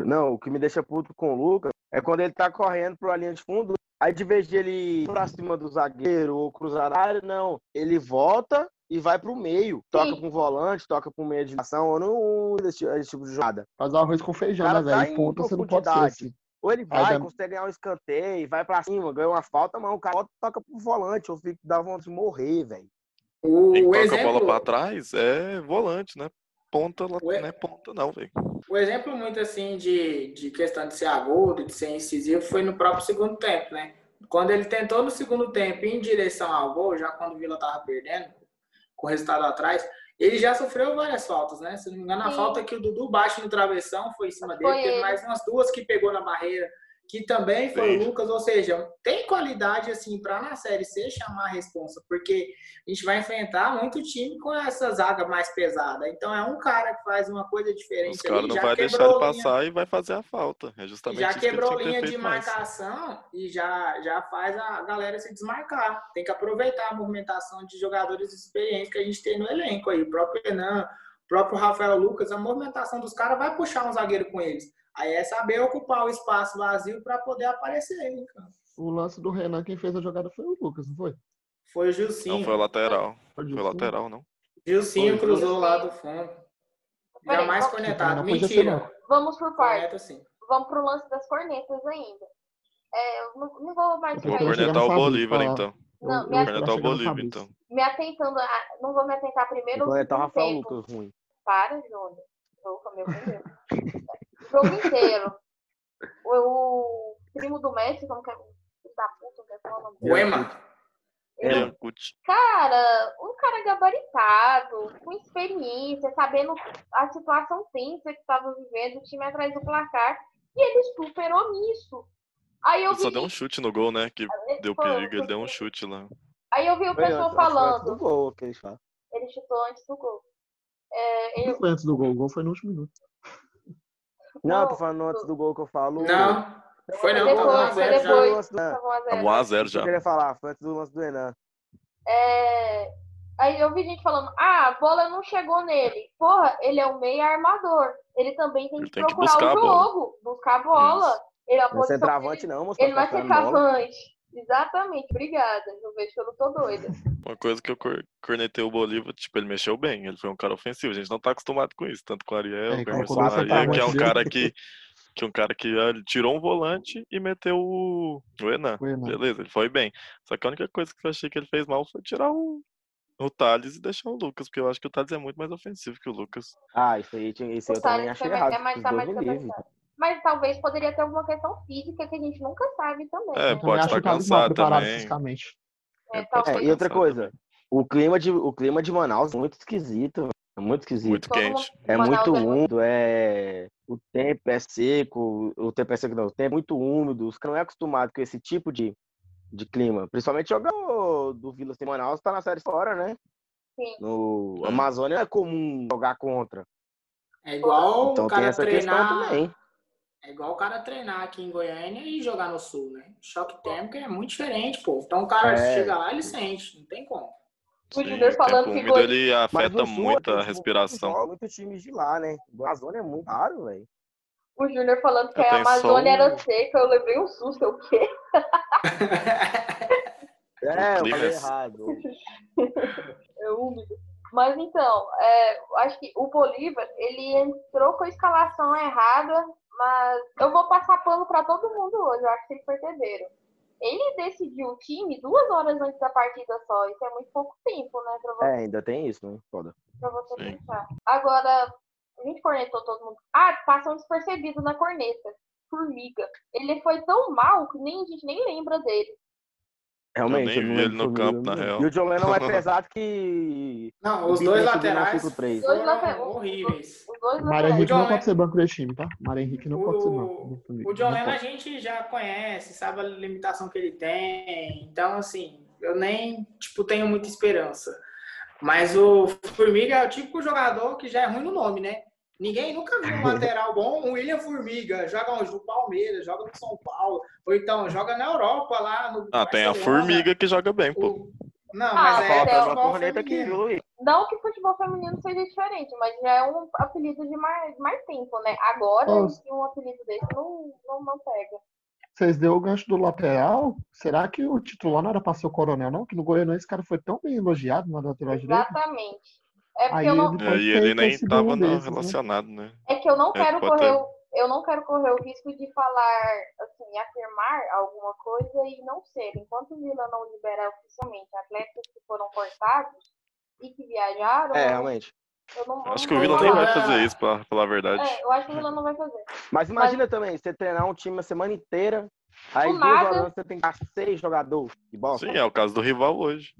D: Não, o que me deixa puto com o Lucas é quando ele tá correndo pra linha de fundo, aí de vez de ele ir pra cima do zagueiro ou cruzar a área, não. Ele volta e vai pro meio. Toca
A: Sim.
D: um volante, toca um meio de ação. Eu não esse, esse tipo de jogada.
C: Faz arroz com feijão, né,
D: tá
C: velho? E ponta você não pode ser assim.
D: Ou ele
C: Aí
D: vai,
C: já-
D: consegue ganhar um escanteio, vai pra cima, ganha uma falta, mas o cara volta e toca pro volante. Eu fico dá vontade de morrer, velho.
E: O,
B: Quem toca a bola
E: exemplo,
B: pra trás é volante, né? Ponta,
E: Ué.
B: não é ponta não, velho.
E: o exemplo muito assim de, de questão de ser agudo, de ser incisivo, foi no próprio segundo tempo, né? Quando ele tentou no segundo tempo ir em direção ao gol, já quando o Vila tava perdendo, com o resultado atrás, ele já sofreu várias faltas, né? Se não me engano, a
A: Sim.
E: falta que o Dudu bate no travessão foi em cima dele,
A: Foi
E: teve
A: ele.
E: mais umas duas que pegou na barreira, que também foi
B: Sim.
E: o Lucas, ou seja, tem qualidade assim para na série C chamar a responsa, porque a gente vai enfrentar muito time com essa zaga mais pesada. Então é um cara que faz uma coisa diferente
B: Os caras não vai deixar ele
E: linha-
B: passar e vai fazer a falta. É justamente
E: já quebrou
B: que
E: linha de
B: feito mais.
E: marcação e já, já faz a galera se desmarcar. Tem que aproveitar a movimentação de jogadores experientes que a gente tem no elenco aí. O próprio Renan, o próprio Rafael Lucas, a movimentação dos caras vai puxar um zagueiro com eles. Aí é saber ocupar o espaço vazio para poder aparecer. Hein, cara.
C: O lance do Renan, quem fez a jogada foi o Lucas, não foi?
E: Foi o Gilcinho.
B: Não, foi o lateral.
C: Foi o
B: lateral, não.
E: Gilcinho
C: Foi.
E: cruzou lá do fundo.
A: Peraí,
E: Jamais
A: qual-
E: conectado. Mentira.
A: Vamos por partes. Vamos pro lance das cornetas ainda. É, eu não, não vou mais
B: Vou cornetar o Bolívar, então.
A: Não,
C: eu
A: me
B: Cornetar o Bolívar, então.
A: me atentando. A, não vou me atentar primeiro
D: Vou
A: no
D: entrar o Rafael. Lucas ruim.
A: Para, Júnior. Opa, meu primeiro. O jogo inteiro. O, o primo do Messi, como que é? Filho Da puta, que é o nome dele?
E: O Ema.
D: É.
B: Biancucci.
A: Cara, um cara gabaritado, com experiência, sabendo a situação tensa que estava vivendo, o time atrás do placar, e ele super omisso. Aí eu
B: Ele só
A: vi,
B: deu um chute no gol, né? Que deu
A: Foi-
B: perigo, ele deu um chute lá.
A: aí eu vi o pessoal falando,
D: gol falam.
A: ele chutou antes do gol. É,
C: Não foi antes do gol, o gol foi no último minuto.
D: Não, eu
A: Não,
D: tô falando antes do gol que eu falo.
E: Não. Foi não.
A: Depois, foi
E: 1 a 0 já.
A: depois.
D: Antes do-
A: tava 1 a 0.
B: Tá 1 a 0
D: Eu
B: já.
D: queria falar, foi antes do lance do Renan.
A: É, Aí eu vi gente falando, ah, a bola não chegou nele. Porra, ele é um meia armador. Ele também tem
B: Ele
A: que
B: tem que
A: procurar
B: buscar
A: o jogo, buscar a bola. Ele, a
D: Não é centroavante, não, moço.
A: ele
D: pra
A: vai ser Exatamente, obrigada. Eu vejo que eu não tô doida.
B: Uma coisa que eu cor- cornetei o Bolívar, tipo, ele mexeu bem. Ele foi um cara ofensivo. A gente não tá acostumado com isso, tanto com o Ariel,
C: É,
B: com o
C: colocou
B: Emerson
C: dois
B: Maria, que é um cara que. Que é um cara que ele tirou um volante e meteu o, o Enan.
C: O.
B: Beleza, ele foi bem. Só que a única coisa que eu achei que ele fez mal foi tirar o, o Thales e deixar o Lucas, porque eu acho que o Thales é muito mais ofensivo que o Lucas.
D: Ah, isso aí, tinha- isso
A: O
D: eu também
A: Thales
D: achei
A: foi-
D: errado.
A: é mais- tá mais. Mas talvez poderia ter alguma questão física que a gente nunca sabe também.
B: É,
A: né?
B: Pode
C: acho
B: estar
C: mal
B: cansado também.
C: fisicamente.
A: É,
B: É,
A: talvez.
D: É, e outra coisa, o clima, de, o clima de Manaus é muito esquisito. velho. É muito esquisito.
B: Muito quente.
D: É
A: Manaus
D: muito
A: é muito-
D: úmido, é... o tempo é seco, o tempo é seco não, o tempo é muito úmido, os caras não é acostumado com esse tipo de, de clima, principalmente jogar do, Vila Semanal tá na série fora, né?
A: Sim.
D: No Amazônia é comum jogar contra.
E: É igual
D: Então
E: o
D: tem
E: cara
D: essa questão
E: treinar.
D: também.
E: É igual o cara treinar aqui em Goiânia e jogar no sul, né? Choque térmico é muito diferente, pô. Então o cara
D: É.
E: chega lá, ele sente, não tem como.
A: O Júnior
B: o
A: falando que
B: úmido
A: goi-
B: ele afeta
D: sul,
B: muito a respiração.
D: Muitos, muitos times de lá, né? O Amazônia é muito raro, velho.
A: O Júnior falando que
B: É,
A: a Amazônia
B: um-
A: era seca, eu levei um susto, eu o quê?
D: É, eu falei
B: é-
D: errado.
A: É úmido. Mas então, é, eu acho que o Bolívar, ele entrou com a escalação errada, mas eu vou passar pano pra todo mundo hoje, eu acho que vocês perceberam. Ele decidiu o time duas horas antes da partida só, isso é muito pouco tempo, né, pra você,
D: É, ainda tem isso, né? Foda.
A: pra você
B: Sim.
A: pensar. Agora, a gente cornetou todo mundo. Ah, passou despercebido na corneta. Formiga. Ele foi tão mal que nem, a gente nem lembra dele.
D: Realmente.
B: nem
D: eu não
B: vi ele no campo, na real.
D: E o John Lennon é pesado que.
E: Não,
D: O
E: os dois laterais
D: 5-3.
A: Dois laterais.
E: horríveis.
A: Os dois
C: Mário. Henrique não pode ser banco desse time, tá? Mário Henrique não pode ser banco.
E: O, o John Lennon a gente já conhece, sabe a limitação que ele tem. Então, assim, eu nem, tipo, tenho muita esperança. Mas o Formiga é o típico jogador que já é ruim no nome, né? Ninguém nunca viu um lateral bom, um William Formiga, joga? No Palmeiras, joga no São Paulo, ou então joga na Europa lá no
B: Ah, tem a formiga que joga bem, pô.
E: O- Não,
A: Ah,
E: mas é
A: falta
D: Falta uma
E: futebol
D: corneta aqui, Luiz?
A: Não que o futebol feminino seja diferente, mas já é um apelido de mais, mais tempo, né? Agora, um apelido desse não, não, não pega.
C: Vocês deu o gancho do lateral? Será que o titular não era pra ser o coronel, não? Que no Goiânia esse cara foi tão bem elogiado na lateral direita.
A: Exatamente. É porque
C: Aí
A: eu não,
C: ele
B: E ele nem
C: ter sido
B: tava não
C: desses, né?
B: relacionado, né?
A: é que eu não
B: É,
A: quero
B: pode
A: correr, o- eu não quero correr o risco de falar, assim, afirmar alguma coisa e não ser. Enquanto o Vila não liberar oficialmente atletas que foram cortados e que viajaram,
D: É,
A: eu,
D: realmente.
A: eu não
B: Acho
A: não
B: que o Vila nem vai fazer isso, pra falar a verdade.
A: É, eu acho que o Vila não vai fazer.
D: Mas imagina também, você treinar um time a semana inteira, aí
A: Do
D: duas
A: nada.
D: horas você tem que seis jogadores de bola.
B: Sim, é o caso do rival hoje.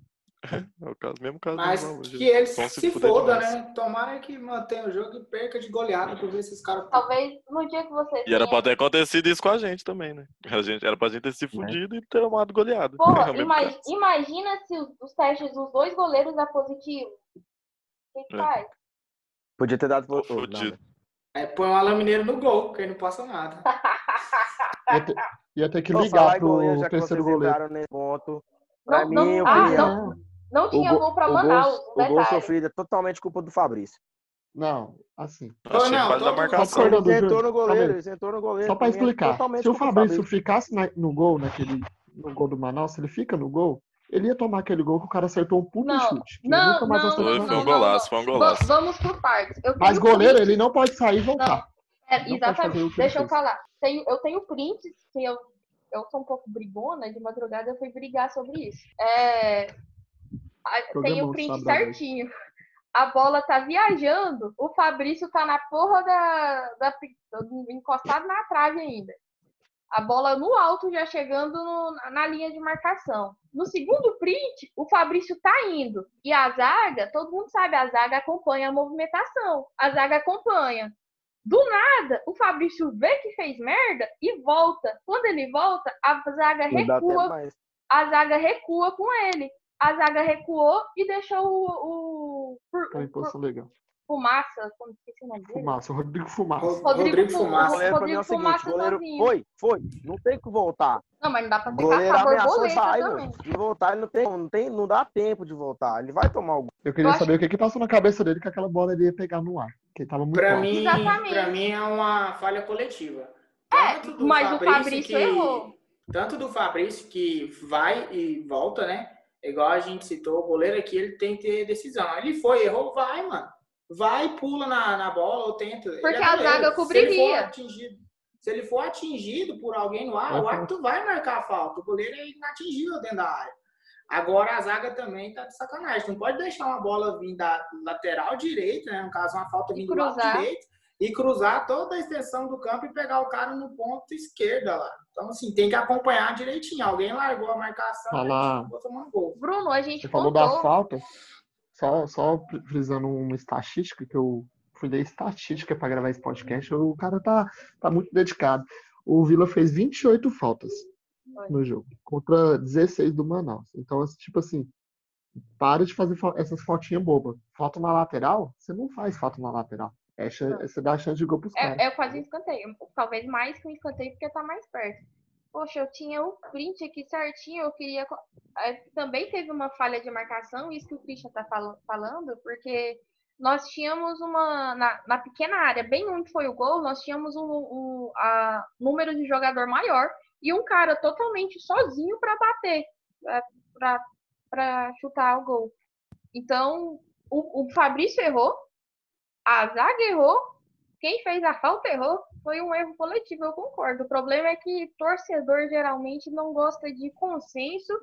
B: É o caso, mesmo caso
E: Mas
B: do
E: que eles se,
B: fuder
E: foda,
B: demais.
E: né? Tomara que mantenha o jogo e perca de goleada pra ver se esses caras.
A: Talvez no dia que você
B: E era pra ter acontecido isso com a gente também, né? A gente, era pra gente ter se fudido e ter tomado goleada.
A: Porra,
B: É o mesmo
A: ima-
B: caso.
A: imagina se os, testes dos dois goleiros dá positivo. O que, que
B: É.
A: faz?
D: Podia ter dado
B: Tô
D: oh,
B: fudido.
E: É, põe um alamineiro no gol, que aí não passa nada.
C: Ia ter, ia ter que ligar pro terceiro
D: vocês
C: goleiro.
D: nesse ponto. Pra
A: Não,
D: mim,
A: não,
D: eu
A: ah,
D: queria-
A: não, não tinha
D: go-
A: gol pra
D: o
A: Manaus,
D: gol,
A: um
D: o gol sofrido é totalmente culpa do Fabrício.
C: Não, assim.
B: Achei
E: não,
B: da
E: todo-
B: marcação.
D: Ele sentou no goleiro, ele sentou no goleiro.
C: Só
D: é
C: explicar, se o
D: do
C: Fabrício ficasse na- no gol, naquele, no gol do Manaus, se ele fica no gol, ele ia tomar aquele gol que o cara acertou um puto
A: Não,
C: chute.
A: não,
C: nunca mais
A: não,
C: acertou
B: Foi, um
A: não,
B: golaço, foi um golaço.
A: vamos por partes. Eu
C: Mas goleiro,
A: print-
C: ele não pode sair e voltar.
A: É,
C: não o
A: exatamente. Deixa eu falar. Tenho, eu tenho prints, que eu, eu sou um pouco brigona, de madrugada eu fui brigar sobre isso. É, tem o print certinho. A bola tá viajando, o Fabrício tá na porra da, da encostado na trave ainda. A bola no alto já chegando no- na linha de marcação. No segundo print, o Fabrício tá indo. E a zaga, todo mundo sabe, a zaga acompanha a movimentação. A zaga acompanha. Do nada, o Fabrício vê que fez merda e volta. Quando ele volta, a zaga recua. A zaga recua com ele. A zaga recuou e deixou o, o, o,
C: Tá posição legal.
A: Fumaça, como esqueci o nome dele.
C: Fumaça, o Rodrigo Fumaça.
E: Rodrigo
A: Fu-
D: O
E: Fumaça.
D: goleiro pra mim é o
A: Rodrigo
D: seguinte,
A: Fumaça
D: goleiro
A: sozinho.
D: foi, foi, não tem que voltar.
A: Não, mas não dá pra
D: O
A: ter
D: goleiro
A: caçar
D: ameaçou
A: borboleta
D: sair,
A: também.
D: mano. De voltar, ele não tem, não tem, não dá tempo de voltar. Ele vai tomar o gol.
C: Eu queria
A: Eu acho-
C: saber o que que passou na cabeça dele que aquela bola ele ia pegar no ar. Que ele tava muito
E: Pra
C: alto.
E: mim,
A: Exatamente.
E: pra mim é uma falha coletiva.
A: É,
E: Tanto
A: mas o Fabrício errou.
E: Tanto do Fabrício que vai e volta, né? Igual a gente citou, o goleiro aqui ele tem que ter decisão. Ele foi, errou, vai, mano. Vai, pula na, na bola ou tenta. Ele
A: Porque
E: é
A: a zaga
E: Se ele
A: cobriria.
E: for atingido, se ele for atingido por alguém no ar,
C: Vai
E: o árbitro vai marcar a falta. O goleiro é inatingível dentro da área. Agora a zaga também tá de sacanagem. Não pode deixar uma bola vir da lateral direita, né? No caso, uma falta vindo do lado direito e cruzar toda a extensão do campo e pegar o cara no ponto esquerda lá. Então, assim, tem que acompanhar direitinho. Alguém largou a marcação e vou tomar um gol.
A: Bruno, a gente
C: Você falou das
A: contou.
C: faltas, só, só frisando uma estatística, que eu fui ler estatística para gravar esse podcast, o cara tá, tá muito dedicado. O Vila fez 28 faltas. No jogo, contra 16 do Manaus. Então, assim, tipo assim, para de fazer essas fotinhas bobas. Falta na lateral, você não faz falta na lateral. É, chan-
A: Não.
C: você dá a chance de gol pros caras.
A: É, é quase um escanteio. Talvez mais que um escanteio porque tá mais perto. Poxa, eu tinha o print aqui certinho, eu queria. eh, Também teve uma falha de marcação, isso que o Christian tá fal- falando, porque nós tínhamos uma. Na, na pequena área, bem onde foi o gol, nós tínhamos um, um a, número de jogador maior e um cara totalmente sozinho para bater, para chutar o gol. Então, o, o Fabrício errou, a zaga errou, quem fez a falta errou, foi um erro coletivo, eu concordo. O problema é que torcedor geralmente não gosta de consenso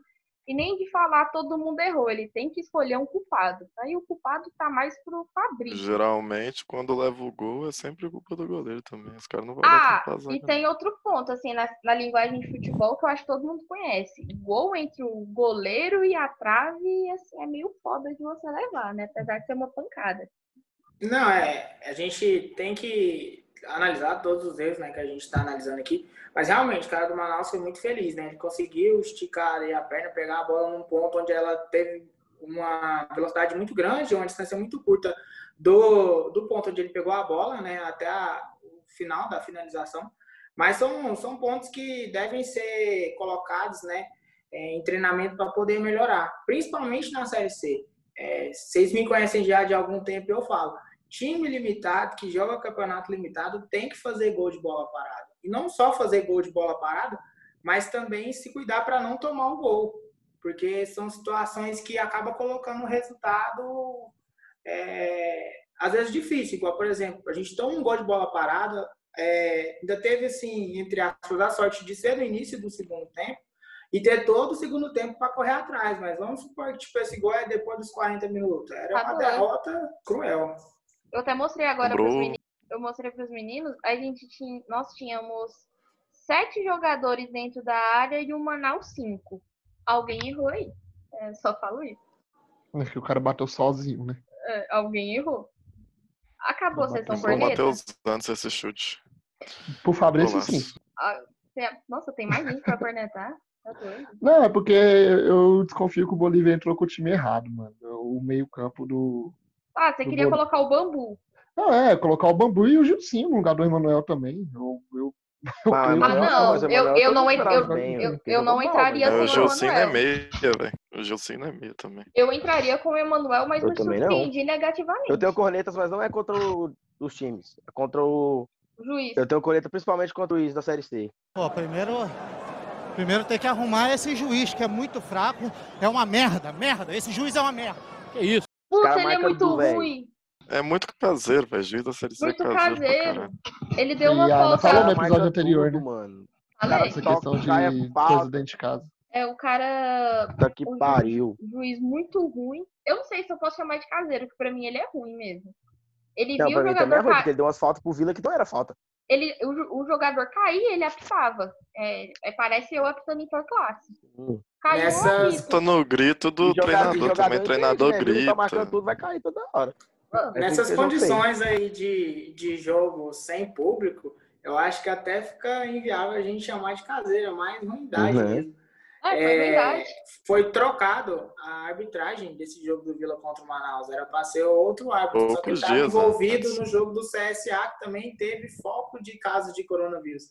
A: e nem de falar todo mundo errou. Ele tem que escolher um culpado. Aí o culpado tá mais pro Fabrício.
B: Geralmente, quando leva o gol, é sempre culpa do goleiro também. Os caras não vão
A: Ah, e
B: zaga,
A: tem outro ponto, assim, na, na linguagem de futebol que eu acho que todo mundo conhece. Gol entre o goleiro e a trave, assim, é meio foda de você levar, né? Apesar de ser uma pancada.
E: Não, é. A gente tem que analisar todos os erros né, que a gente está analisando aqui. Mas realmente, o cara do Manaus foi muito feliz, né? Ele conseguiu esticar a perna, pegar a bola num ponto onde ela teve uma velocidade muito grande, uma distância muito curta do, do ponto onde ele pegou a bola, né? Até a- o final da finalização. Mas são, são pontos que devem ser colocados, né? é, em treinamento para poder melhorar, principalmente na Série C. É, vocês me conhecem já de algum tempo, eu falo time limitado, que joga campeonato limitado, tem que fazer gol de bola parada. E não só fazer gol de bola parada, mas também se cuidar para não tomar um gol. Porque são situações que acabam colocando um resultado, é, às vezes, difícil. Igual, por exemplo, a gente toma um gol de bola parada, é, ainda teve, assim, entre aspas, a sorte de ser no início do segundo tempo, e ter todo o segundo tempo para correr atrás. Mas vamos supor que tipo, esse gol é depois dos 40 minutos. Era uma derrota cruel.
A: Eu até mostrei agora
B: Bro.
A: pros meninos. Eu mostrei pros meninos, a gente tinha, nós tínhamos sete jogadores dentro da área e o Manaus cinco. Alguém errou aí. É, só falo isso.
C: Acho que o cara bateu sozinho, né?
A: É, alguém errou. Acabou a sessão corneta?
B: Matheus antes esse chute.
C: Pro Fabrício, sim.
A: Ah, Nossa, tem mais gente pra cornetar? Tá.
C: Não, é porque eu desconfio que o Bolívia entrou com o time errado, mano. O meio-campo do.
A: Ah, você queria colocar o bambu.
C: Não, é, colocar o Bambu e o Gilcinho no lugar do Emanuel também. Eu, eu, eu
D: Ah,
C: creio
A: Ah, não,
D: mas o
A: eu,
D: Emanuel
A: eu não, eu,
D: bem,
A: eu, eu não entraria
B: É,
A: o
B: o Gilcinho é meia, velho. O Gilcinho é meia também.
A: Eu entraria com o Emanuel, mas
D: Eu
A: me
D: não.
A: surpreendi negativamente.
D: Eu tenho cornetas, mas não é contra o- os times. É contra o.
A: Juiz.
D: Eu tenho corneta principalmente contra o Is da Série C.
H: Pô, primeiro, primeiro tem que arrumar esse juiz que é muito fraco. É uma merda, merda. Esse juiz é uma merda.
G: Que isso?
D: Cara
A: ele é muito ruim.
B: É muito caseiro, velho. Juiz da Série C é
A: Muito
B: caseiro.
A: Ele deu uma
C: E
A: falta.
C: falou no
D: Cara,
C: episódio anterior,
D: tudo,
C: né?
D: mano.
A: Falei.
C: Essa questão de coisa dentro de casa.
A: É o cara.
D: Puta que pariu.
A: Juiz, muito ruim. Eu não sei se eu posso chamar de caseiro, que pra mim ele é ruim mesmo. Ele
D: Não,
A: viu o
D: é
A: jogador
D: ruim,
A: ca...
D: porque ele deu umas faltas pro Vila que não era falta.
A: Ele, o, o jogador cair, ele apitava. É, é, parece eu apitando em classe.
D: Hum.
A: Caiu
E: Nessas-
A: um apito.
B: Tá no grito do
D: jogador-
B: treinador
D: jogador
B: também. Treinador
D: né? Vila Tá marcando
B: grita.
D: tudo, vai cair toda hora.
A: Mano,
D: É
E: Nessas condições aí de, de jogo sem público, eu acho que até fica inviável a gente chamar de caseira, mais ruindade
D: Uhum.
E: mesmo.
A: Foi
E: É,
A: verdade.
E: foi trocado a arbitragem desse jogo do Vila contra o Manaus. Era para ser outro árbitro, só que
B: Poucos
E: estava
B: dias, né?
E: envolvido no jogo do CSA, que também teve foco de casos de coronavírus.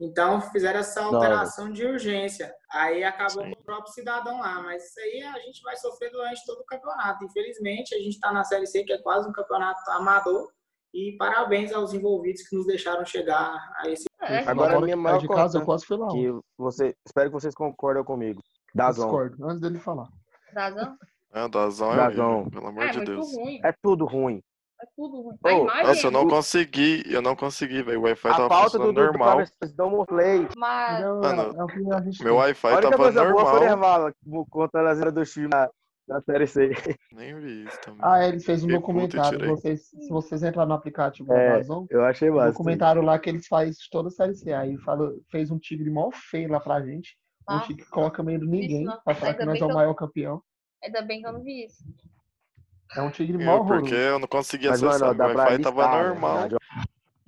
E: Então fizeram essa alteração de urgência. Aí acabou
B: Sim.
E: com o próprio cidadão lá. Mas isso aí a gente vai sofrer durante todo o campeonato. Infelizmente, a gente está na Série C, que é quase um campeonato amador. E parabéns aos envolvidos que nos deixaram chegar a esse
A: É,
D: Agora, a
C: Agora
D: minha maior
C: de casa, eu
D: conta,
C: quase fui lá.
D: que você, espero que vocês concordem comigo.
C: Eu
D: Dazon.
C: Discordo, antes dele falar.
A: Dazão?
B: É, o Dazão é
D: Dazão.
B: pelo amor
A: É,
B: de Deus.
A: ruim.
D: É tudo ruim.
A: É tudo ruim. Imagem
B: Nossa, eu
A: é
B: não consegui, eu não consegui, velho. O Wi-Fi tava
D: falta do
B: funcionando
D: Dudu
B: normal.
D: para dão um play.
A: mas
C: Não,
B: Mano,
C: é
B: Meu. Wi-Fi
D: A única
B: tava
D: coisa boa foi o
B: normal.
D: Contra a do time da, Série C.
B: Nem vi isso também.
C: Ah, ele fez um
B: e
C: documentário. Vocês, se vocês entrarem no aplicativo
D: É,
C: da Amazon,
D: Eu achei
C: um
D: massa.
C: documentário lá que eles fazem de toda a série C. Aí fala, fez um tigre mó feio lá pra gente. Um
A: Nossa,
C: tigre que coloca medo de ninguém
A: não.
C: pra falar que nós é o
A: eu-
C: maior campeão.
A: ainda bem que eu não vi isso.
C: É um tigre mó
B: Eu, porque eu não conseguia
D: Mas,
B: acessar.
D: mano, pra
B: Wi-Fi tava normal.
D: verdade.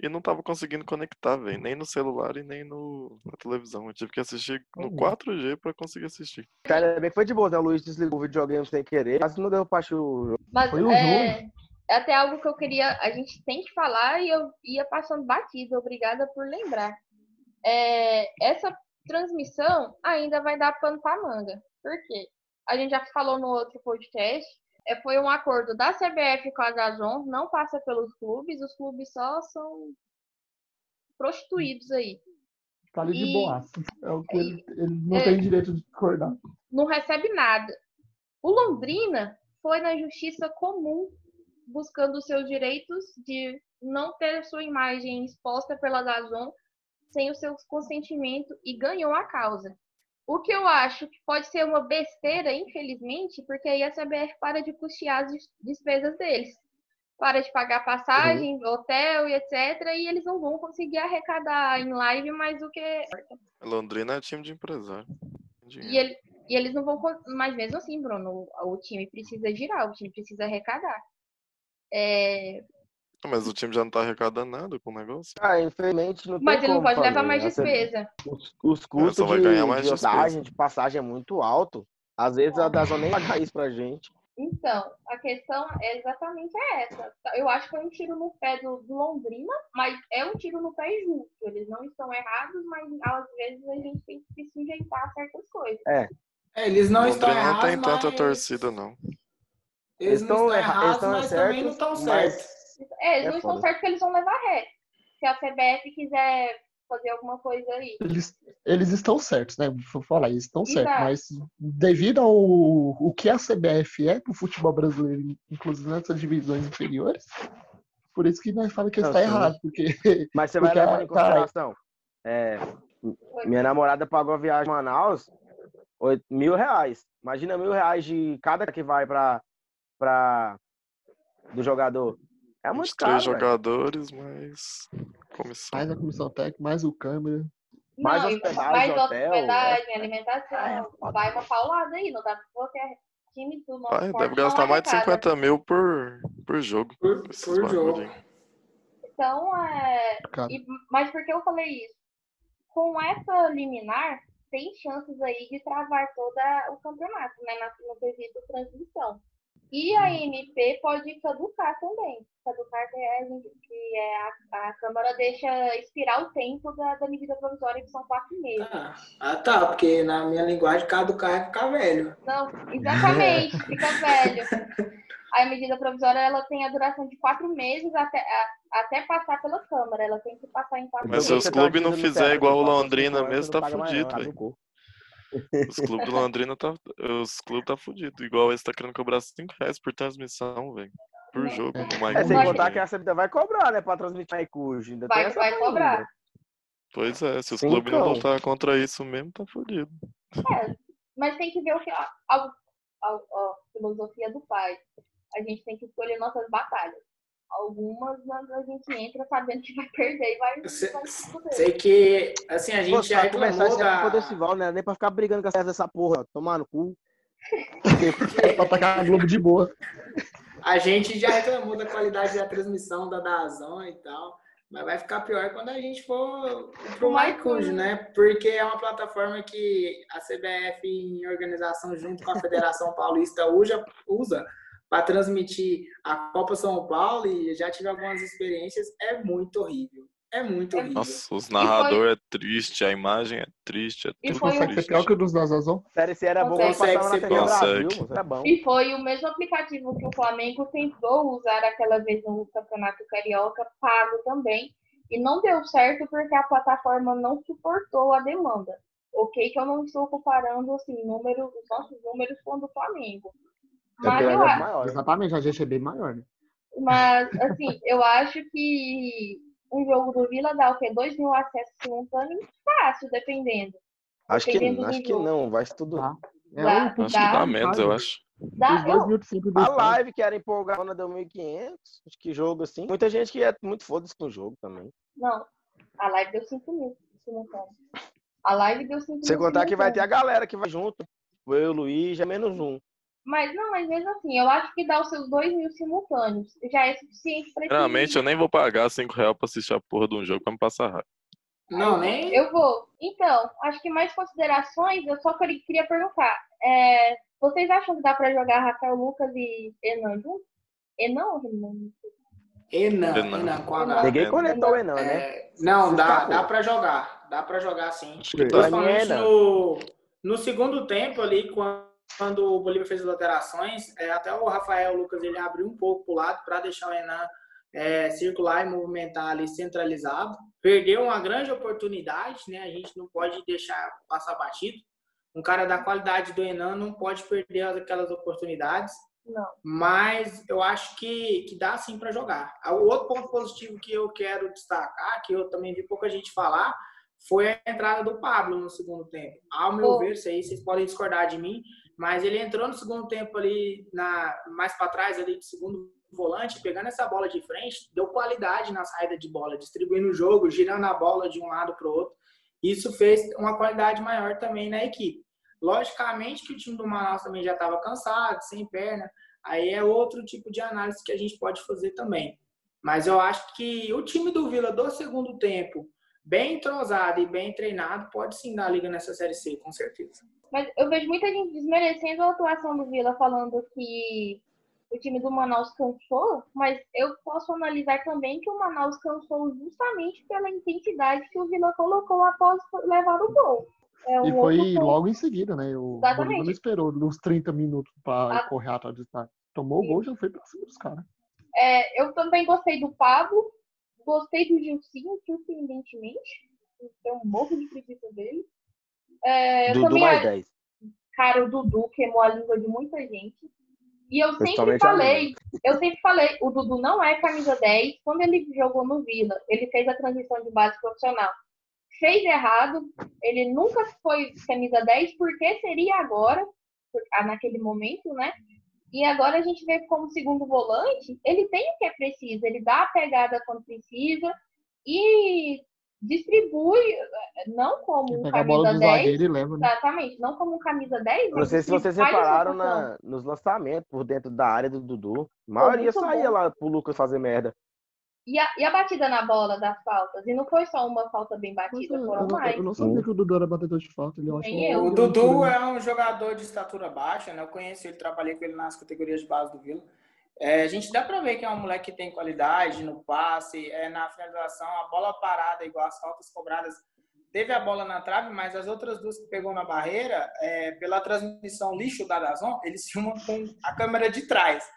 B: E não tava conseguindo conectar, velho. Nem no celular e nem no, na televisão. Eu tive que assistir no
C: Uhum.
B: 4G pra conseguir assistir.
D: Cara, bem que foi de boa, né? O Luiz desligou o videogame sem querer. Quase não deu assistir o jogo.
A: Mas
C: Foi o
A: é, é até algo que eu queria. A gente tem que falar e eu ia passando batido. Obrigada por lembrar. É, essa transmissão ainda vai dar pano pra manga. Por quê? A gente já falou no outro podcast. É, foi um acordo da CBF com a Dazon, não passa pelos clubes, os clubes só são prostituídos aí.
C: Tá ali de boaça. É o que ele, ele não
A: É.
C: tem direito de discordar.
A: não recebe nada. O Londrina foi na justiça comum buscando os seus direitos de não ter sua imagem exposta pela Dazon sem o seu consentimento e ganhou a causa. O que eu acho que pode ser uma besteira, infelizmente, porque aí a CBF para de custear as des- despesas deles. Para de pagar passagem, hotel e etc. E eles não vão conseguir arrecadar em live mais do que
B: Londrina é time de empresário.
A: E, ele- e eles não vão. Mas mesmo assim, Bruno, o, o time precisa girar, o time precisa arrecadar. É,
B: Mas o time já não tá arrecadando nada com o negócio.
D: Ah, infelizmente não tem
A: mas ele não pode levar mais
D: CBF
A: despesa.
D: Os, os custos de, de viagem, de passagem é muito alto. Às vezes a Dazon nem paga isso pra gente.
A: Então, a questão é exatamente essa. Eu acho que foi um tiro no pé do, do Londrina, mas é um tiro no pé justo. Eles não estão errados, mas às vezes a gente tem que se sujeitar a certas coisas.
E: É, eles não estão
B: Londrina
E: errados,
B: não tem tanta
E: mas...
B: torcida, não.
E: Eles não
D: Estão
E: estão
D: erra-
E: errados,
D: estão
E: mas também
D: certos,
E: não estão
D: mas-
E: certos.
A: É, eles
D: É
A: não estão
D: foda.
A: certos porque eles vão levar ré. Se a CBF quiser fazer alguma coisa aí.
C: Eles, eles estão certos, né? Vou falar, eles estão certos, mas devido ao o que a CBF é pro futebol brasileiro, inclusive nessas divisões inferiores, por isso que nós falamos que
D: Não,
C: está
D: sim.
C: errado, porque
D: Mas você vai
C: Porque,
D: levar em
C: cara,
D: consideração. é, minha namorada pagou a viagem a Manaus, oito- mil reais. Imagina mil reais de cada que vai pra, pra do jogador. É muito
B: Os
D: caro.
B: três
D: velho.
B: jogadores, mas comissão.
C: mais a comissão técnica, mais o câmera.
D: Mais
A: não, e
D: hospedagem,
A: mais
D: hotel,
A: hospedagem, alimentação.
D: Ah, é
A: vai uma paulada aí, não dá pra qualquer time do nosso
B: Vai, deve gastar mais de
A: arrecada.
B: 50 mil por, por jogo.
E: Por, por jogo.
B: aí.
A: Então, é, E- mas por que eu falei isso? Com essa liminar, tem chances aí de travar todo o campeonato, né? na- No quesito transmissão. E a MP pode caducar também. Caducar que é, a gente- que é a, a Câmara deixa expirar o tempo da, da medida provisória, que são quatro meses.
E: Ah, ah, tá, porque na minha linguagem, caducar é ficar velho.
A: Não, exatamente, fica velho. A medida provisória ela tem a duração de quatro meses até, a- até passar pela Câmara. Ela tem que passar em quatro
B: Mas
A: meses.
B: se os
D: tá
B: clubes não
D: dizendo
B: fizer igual o Londrina mesmo, tá fudido, velho. Os clubes do Londrina tá. Os clubes tá fudido. Igual esse tá querendo cobrar 5 reais por transmissão, velho. Por jogo no
D: É
B: Maicujo,
D: sem contar que a CBF vai cobrar, né, pra transmitir a Icujo. Ainda
A: Vai-
D: tem essa
A: vai cobrar.
B: Pois é, se os clubes não lutar contra isso mesmo, tá fudido.
A: É, mas tem que ver o que a, a, a- a filosofia do pai. A gente tem que escolher nossas batalhas. Algumas a a gente entra sabendo que vai perder e vai,
E: Se-
A: vai.
E: Sei que, assim, a
D: Pô,
E: gente já
D: pra começar,
E: reclamou
D: é
E: da...
D: desse Val, né? Nem pra ficar brigando com essa dessa porra. Tomar no cu.
C: é pra atacar a Globo de boa.
E: A gente já reclamou da qualidade da transmissão da Dazon e tal, mas vai ficar pior quando a gente for pro MyCujo. né? Porque é uma plataforma que a CBF, em organização junto com a Federação Paulista, usa, usa para transmitir a Copa São Paulo e já tive algumas experiências. É muito horrível. É muito horrível.
B: Nossa, os narradores é triste, a imagem é triste, é
A: E
B: tudo
A: foi
B: triste.
C: pior que o dos Dazazon?
D: Série C era bom
A: Consegue
E: ser
B: pior.
D: Brasil, era bom.
A: E foi o mesmo aplicativo que o Flamengo tentou usar aquela vez no Campeonato Carioca, pago também. E não deu certo porque a plataforma não suportou a demanda. Ok, que eu não estou comparando assim, número, os nossos números com o do Flamengo.
D: É
A: Mas eu, acho-
D: maior.
C: Exatamente, a gente é bem maior, né?
A: Mas, assim, eu acho que um jogo do Vila dá o quê? 2 mil acessos simultâneos? Fácil, dependendo.
D: Acho que,
A: dependendo do
D: acho que não, vai tudo.
C: Tá. É
A: Dá-
C: um
B: Acho que
A: Dá.
B: dá menos, eu acho.
A: Dá,
C: Os
D: A live que era empolgada deu 1.500. Acho que jogo assim. Muita gente que é muito foda-se com o jogo também.
A: não, a live deu 5 mil simultâneos. A live deu 5 mil
D: Sem contar que vai ter a galera que vai junto. Eu, o Luiz, é menos um.
A: Mas não, mas mesmo assim, eu acho que dar os seus dois mil simultâneos já é suficiente pra
B: Realmente, eu nem vou pagar 5 reais pra assistir a porra de um jogo pra me passar raiva.
E: Não, nem.
A: Eu vou. Então, acho que mais considerações, eu só queria perguntar. É, vocês acham que dá pra jogar Rafael Lucas e Enan juntos? Enan ou Renan?
E: Enan,
B: Enan.
E: Enan, com H.
D: Ninguém conectou o Enan, né?
E: É, não, dá,
D: escapou.
E: dá pra jogar. Dá pra jogar sim.
B: Acho que tá.
E: No, no segundo tempo ali, quando, quando o Bolívar fez as alterações, é, até o Rafael Lucas ele abriu um pouco pro lado para deixar o Enan é, circular e movimentar ali centralizado. Perdeu uma grande oportunidade, né? A gente não pode deixar passar batido. Um cara da qualidade do Enan não pode perder aquelas oportunidades.
A: Não.
E: Mas eu acho que, que dá sim para jogar. O outro ponto positivo que eu quero destacar, que eu também vi pouca gente falar, foi a entrada do Pablo no segundo tempo. Ao meu ver, isso aí vocês podem discordar de mim, mas ele entrou no segundo tempo ali, na, mais para trás ali de segundo volante, pegando essa bola de frente, deu qualidade na saída de bola, distribuindo o jogo, girando a bola de um lado para o outro. Isso fez uma qualidade maior também na equipe. Logicamente que o time do Manaus também já estava cansado, sem perna, aí é outro tipo de análise que a gente pode fazer também. Mas eu acho que o time do Vila do segundo tempo, bem entrosado e bem treinado, pode sim dar liga nessa Série C, com certeza.
A: Mas eu vejo muita gente desmerecendo a atuação do Vila, falando que o time do Manaus cansou, mas eu posso analisar também que o Manaus cansou justamente pela intensidade que o Vila colocou após levar o gol. É um
C: E foi logo em seguida, né? O. Bolívar não esperou nos 30 minutos pra
A: Ah.
C: correr atrás do destaque. Tomou o gol e já foi pra cima dos caras.
A: É, eu também gostei do Pablo, gostei do Gilcinho, surpreendentemente. Tenho um pouco de preguiça dele. É, eu
D: Dudu
A: também,
D: mais
A: a-
D: 10.
A: cara, o Dudu queimou a língua de muita gente. E eu sempre falei, eu sempre falei, o Dudu não é camisa 10. Quando ele jogou no Vila, ele fez a transição de base profissional. Fez errado, ele nunca foi camisa 10, porque seria agora, ah, naquele momento, né? E agora a gente vê como segundo volante, ele tem o que é preciso, ele dá a pegada quando precisa e distribui, não como um camisa
C: do
A: 10,
C: zagueiro e leva, né?
A: exatamente, não como um camisa 10.
D: Não sei se vocês repararam na, nos lançamentos por dentro da área do Dudu. A maioria saía
A: bom.
D: lá pro Lucas fazer merda.
A: E a, e a batida na bola das faltas? E não foi só uma falta bem batida,
C: eu,
A: foram mais.
C: eu não sabia que o Dudu era batedor de falta. Ele, eu acho
A: Nem
C: que
A: eu.
E: O
C: ele
E: Dudu
C: era-
E: é um jogador de estatura baixa, né? Eu conheci ele, trabalhei com ele nas categorias de base do Vila. É, a gente dá pra ver que é um moleque que tem qualidade no passe, é, na finalização, a bola parada, igual as faltas cobradas. Teve a bola na trave, mas as outras duas que pegou na barreira, é, pela transmissão lixo da Dazon, eles filmam com a câmera de trás.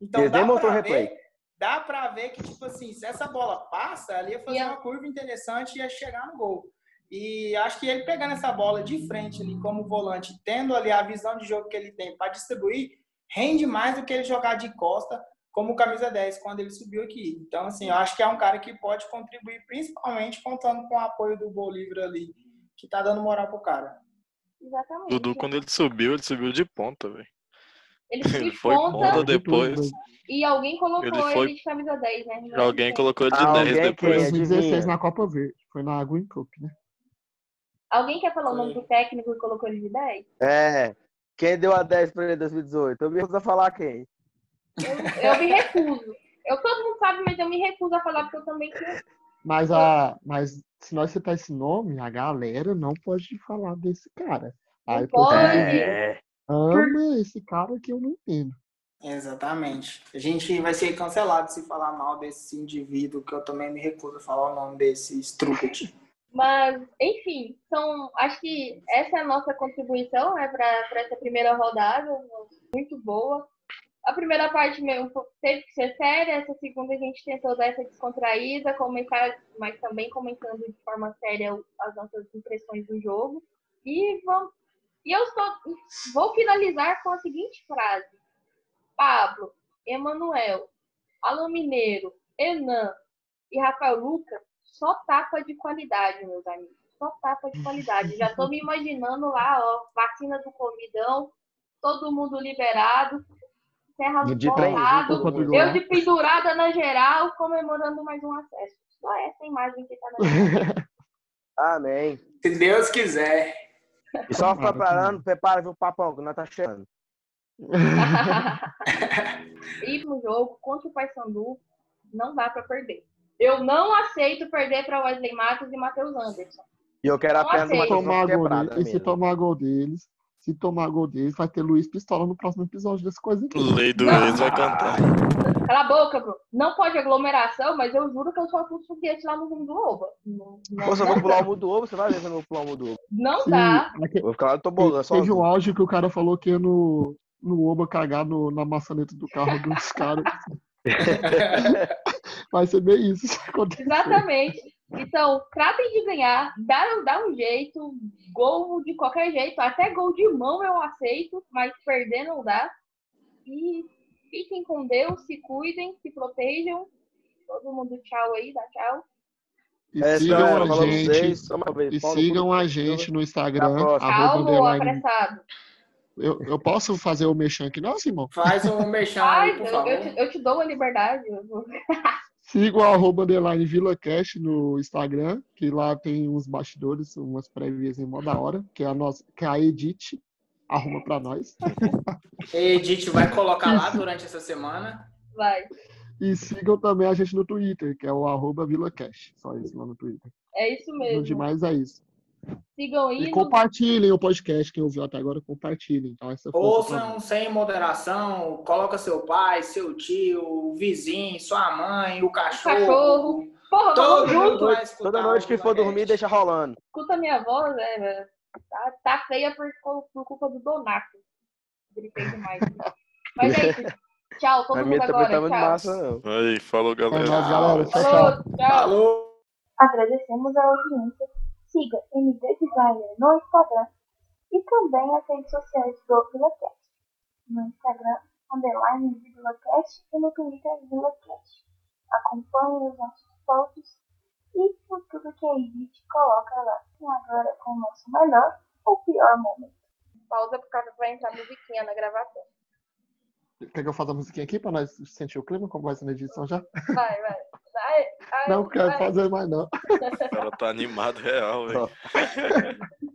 E: Então dá pra
D: replay.
E: ver, dá pra ver que, tipo assim, se essa bola passa, ali ia fazer
A: Ia-
E: uma curva interessante e ia chegar no gol. E acho que ele pegando essa bola de frente ali como volante, tendo ali a visão de jogo que ele tem para distribuir, rende mais do que ele jogar de costa como camisa 10 quando ele subiu aqui. Então, assim, eu acho que é um cara que pode contribuir, principalmente contando com o apoio do Bolívar ali, que tá dando moral pro cara.
A: Exatamente.
B: Dudu, quando ele subiu, ele subiu de ponta, velho.
A: Ele
B: Ele foi
A: ponta
B: ponta
C: de
B: depois.
A: e alguém colocou
B: Ele
A: ele,
B: foi-
A: de camisa 10, né?
B: E alguém colocou ele de
D: Ah,
B: 10
D: alguém
B: depois.
C: 2016
D: Adivinha?
C: na Copa Verde. Foi na Green Cup, né?
A: Alguém quer falar o nome
E: Foi.
A: do técnico que colocou ele de 10?
D: É. Quem deu a 10 pra ele em 2018? Eu me recuso a falar quem.
A: Eu, eu me recuso. Eu, todo mundo sabe, mas eu me recuso a falar porque eu também tinha.
C: Mas, a, mas se nós citar esse nome, a galera não pode falar desse cara.
A: Não
C: Aí
A: pode.
D: É.
C: ama esse cara que eu não entendo.
E: Exatamente. A gente vai ser cancelado se falar mal desse indivíduo, que eu também me recuso a falar o nome desse Strucket.
A: Mas, enfim, então, acho que essa é a nossa contribuição né, para essa primeira rodada, muito boa. A primeira parte mesmo teve que ser séria, essa segunda a gente tentou dar essa descontraída, comentar, mas também comentando de forma séria as nossas impressões do jogo. E, vamos, e eu estou, vou finalizar com a seguinte frase: Pablo, Emanuel, Alan Mineiro, Enan e Rafael Lucas só tapa de qualidade, meus amigos. Só tapa de qualidade. Já tô me imaginando lá, ó, vacina do Covidão, todo mundo liberado, Serra
D: De trem,
A: lotado,
C: junto com o
A: eu de pendurada na geral, comemorando mais um acesso. Só essa imagem que tá na minha
D: Amém.
E: Se Deus quiser.
D: E só preparando, prepara viu, o papão, que nós tá chegando.
A: No jogo contra o Paysandu não dá pra perder. Eu não aceito perder pra Wesley Matos e Matheus Anderson.
D: E eu quero a
A: Não.
C: Se
D: Matheus
C: tomar gol
D: quebrada
C: e se tomar gol deles, se tomar gol deles, vai ter Luiz Pistola no próximo episódio desse coisa aqui.
B: Lei do ex vai cantar.
A: Cala a boca, Bruno. Não pode aglomeração, mas eu juro que eu só fui foguete lá no rumo do Oba. Não, não,
D: Pô, se eu vou pular o mundo do ovo, você vai ver se eu não vou pular o mundo do ovo.
A: Não
C: Sim,
A: dá.
D: Eu vou ficar lá no tobogã só.
C: Teve um áudio que o cara falou que ia no, no Oba cagar no- na maçaneta do carro dos caras. Vai ser bem isso.
A: Exatamente. Então, tratem de ganhar, dá, dá um jeito, gol de qualquer jeito, até gol de mão eu aceito, mas perder não dá. E fiquem com Deus, se cuidem, se protejam. Todo mundo tchau aí, dá tchau.
C: E
D: É,
C: sigam
D: galera,
C: a gente. E sigam a gente no Instagram.
A: Calmo,
C: underline-
A: apressado.
C: Eu, eu posso fazer o mexão aqui, não, Simão?
E: Faz um por
A: eu, eu te, eu te dou a liberdade.
C: Siga o arroba underline VilaCast no Instagram, que lá tem uns bastidores, umas prévias em mó da hora, que é a nossa, que é a Edith arruma pra nós.
E: Edith vai colocar lá durante essa semana.
A: Vai.
C: E sigam também a gente no Twitter, que é o arroba VilaCast. Só isso lá no Twitter.
A: É isso
C: No
A: mesmo.
C: demais é isso.
A: Sigam
C: E compartilhem o podcast, quem ouviu até agora, compartilhem. Tá? Essa
E: Ouçam sem moderação, coloca seu pai, seu tio, o vizinho, sua mãe, o cachorro.
A: cachorro. Porra,
E: Todo
A: junto.
D: Toda noite
E: o
D: que for dormir, deixa rolando.
A: Escuta minha voz, é, velho. Tá, tá feia por, por culpa do Donato. Gritei demais. Mas é isso. Tchau, todo
D: A
A: mundo
D: minha também
A: agora.
D: tá muito
A: tchau.
D: massa, não.
B: Aí, falou,
C: É galera. Tchau, tchau.
A: Falou, tchau.
E: Falou!
I: Agradecemos a audiência. Siga MD Designer no Instagram e também as redes sociais do VilaCast. No Instagram, underline VilaCast e no Twitter, VilaCast. Acompanhe os nossos posts e por tudo que a Edith coloca lá. E agora com o nosso melhor ou pior momento.
A: Pausa por causa que vai entrar musiquinha na gravação.
C: Quer que eu faça a musiquinha aqui pra nós sentir o clima? Como vai ser na edição já?
A: Vai, vai. Ai, ai,
C: Não quero
A: ai.
C: fazer mais, não.
B: O cara tá animado real, velho.